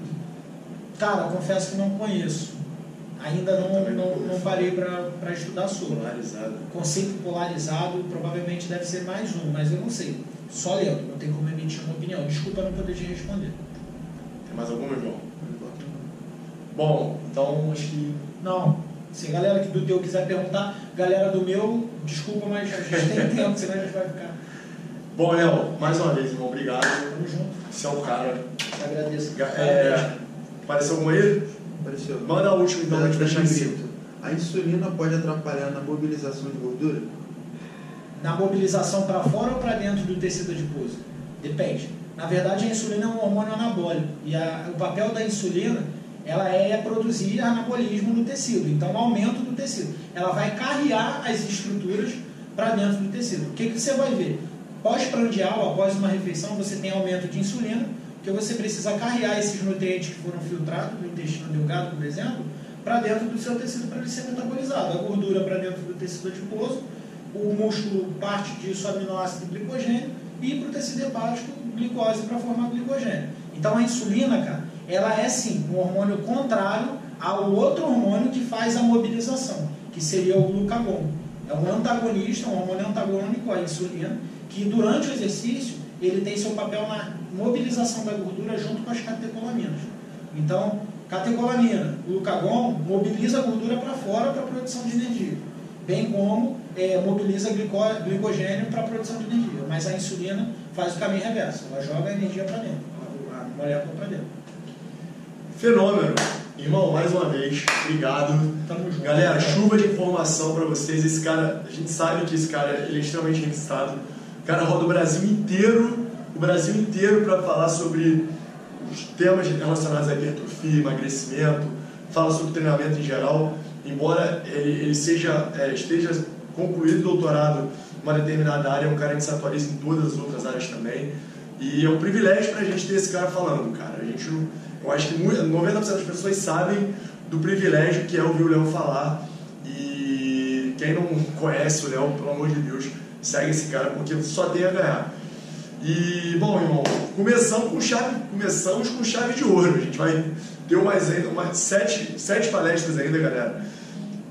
Cara, confesso que não conheço. Ainda não, não não parei para estudar sobre. Polarizado. Conceito polarizado provavelmente deve ser mais um, mas eu não sei. Só lendo, não tem como emitir uma opinião. Desculpa não poder te responder. Tem mais alguma, João? Bom, então acho que. Não. Se a galera que do teu quiser perguntar, galera do meu, desculpa, mas a gente tem tempo, senão a gente vai ficar. Bom, Léo, mais uma vez, irmão, obrigado. Tamo junto. Você é um cara. Te agradeço. É, apareceu alguma aí? Apareceu. Manda a última então, pra gente fechar em. A insulina pode atrapalhar na mobilização de gordura? Na mobilização para fora ou para dentro do tecido adiposo? Depende. Na verdade, a insulina é um hormônio anabólico. E a- o papel da insulina ela é produzir anabolismo no tecido. Então, aumento do tecido. Ela vai carrear as estruturas para dentro do tecido. O que, que você vai ver? Pós-prandial, após uma refeição, você tem aumento de insulina, porque você precisa carrear esses nutrientes que foram filtrados do intestino delgado, por exemplo, para dentro do seu tecido para ele ser metabolizado. A gordura para dentro do tecido adiposo, o músculo parte disso aminoácido e glicogênio e para o tecido hepático glicose para formar glicogênio. Então a insulina, cara, ela é sim um hormônio contrário ao outro hormônio que faz a mobilização, que seria o glucagon. É um antagonista, um hormônio antagônico à insulina, que durante o exercício ele tem seu papel na mobilização da gordura junto com as catecolaminas. Então, catecolamina, glucagon, mobiliza a gordura para fora para a produção de energia, bem como é, mobiliza glicogênio para a produção de energia. Mas a insulina faz o caminho reverso, ela joga a energia para dentro, a molécula para dentro. Fenômeno. Irmão, mais uma vez, obrigado. Tamo junto. Galera, chuva de informação para vocês. Esse cara, a gente sabe que esse cara ele é extremamente registrado. O cara roda o Brasil inteiro, o Brasil inteiro para falar sobre os temas relacionados à hipertrofia, emagrecimento, fala sobre treinamento em geral. Embora ele, ele seja, é, esteja concluído doutorado em uma determinada área, é um cara se atualiza em todas as outras áreas também. E é um privilégio para a gente ter esse cara falando, cara. A gente, eu acho que muito- 90% das pessoas sabem do privilégio que é ouvir o Léo falar. E quem não conhece o Léo, pelo amor de Deus, segue esse cara, porque só tem a ganhar. E, bom, irmão, começamos com chave, começamos com chave de ouro. A gente vai ter mais ainda, umas sete, sete palestras ainda, galera.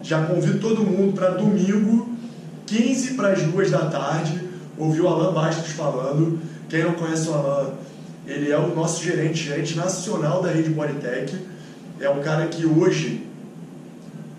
Já convido todo mundo para domingo, 15 para as 2 da tarde, ouvir o Alan Bastos falando. Quem não conhece o Alan, ele é o nosso gerente, gerente nacional da rede Bodytech. É um cara que hoje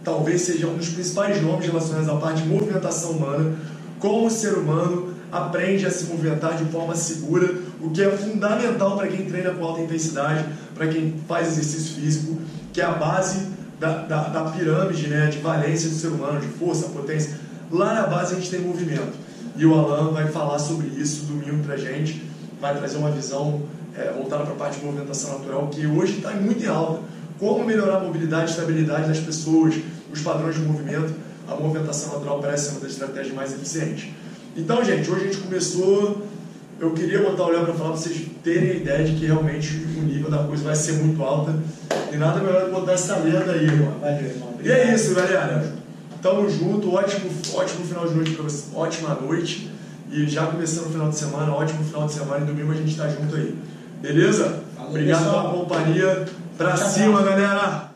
talvez seja um dos principais nomes relacionados à parte de movimentação humana, como o ser humano aprende a se movimentar de forma segura, o que é fundamental para quem treina com alta intensidade, para quem faz exercício físico, que é a base da, da, da pirâmide né, de valência do ser humano, de força, potência. Lá na base a gente tem movimento. E o Alan vai falar sobre isso domingo para gente, vai trazer uma visão é, voltada para a parte de movimentação natural, que hoje está muito em alta. Como melhorar a mobilidade e estabilidade das pessoas, os padrões de movimento, a movimentação natural parece ser uma das estratégias mais eficientes. Então, gente, hoje a gente começou. Eu queria botar o Léo para falar para vocês terem a ideia de que realmente o nível da coisa vai ser muito alta. E nada melhor do que botar essa lenda aí, irmão. Valeu, irmão. E é isso, galera. Tamo junto, ótimo, ótimo final de noite para vocês, ótima noite. E já começando o final de semana, ótimo final de semana e domingo a gente tá junto aí. Beleza? Falou, Obrigado pessoal. pela companhia. Pra Tchau, cima, tchau. galera.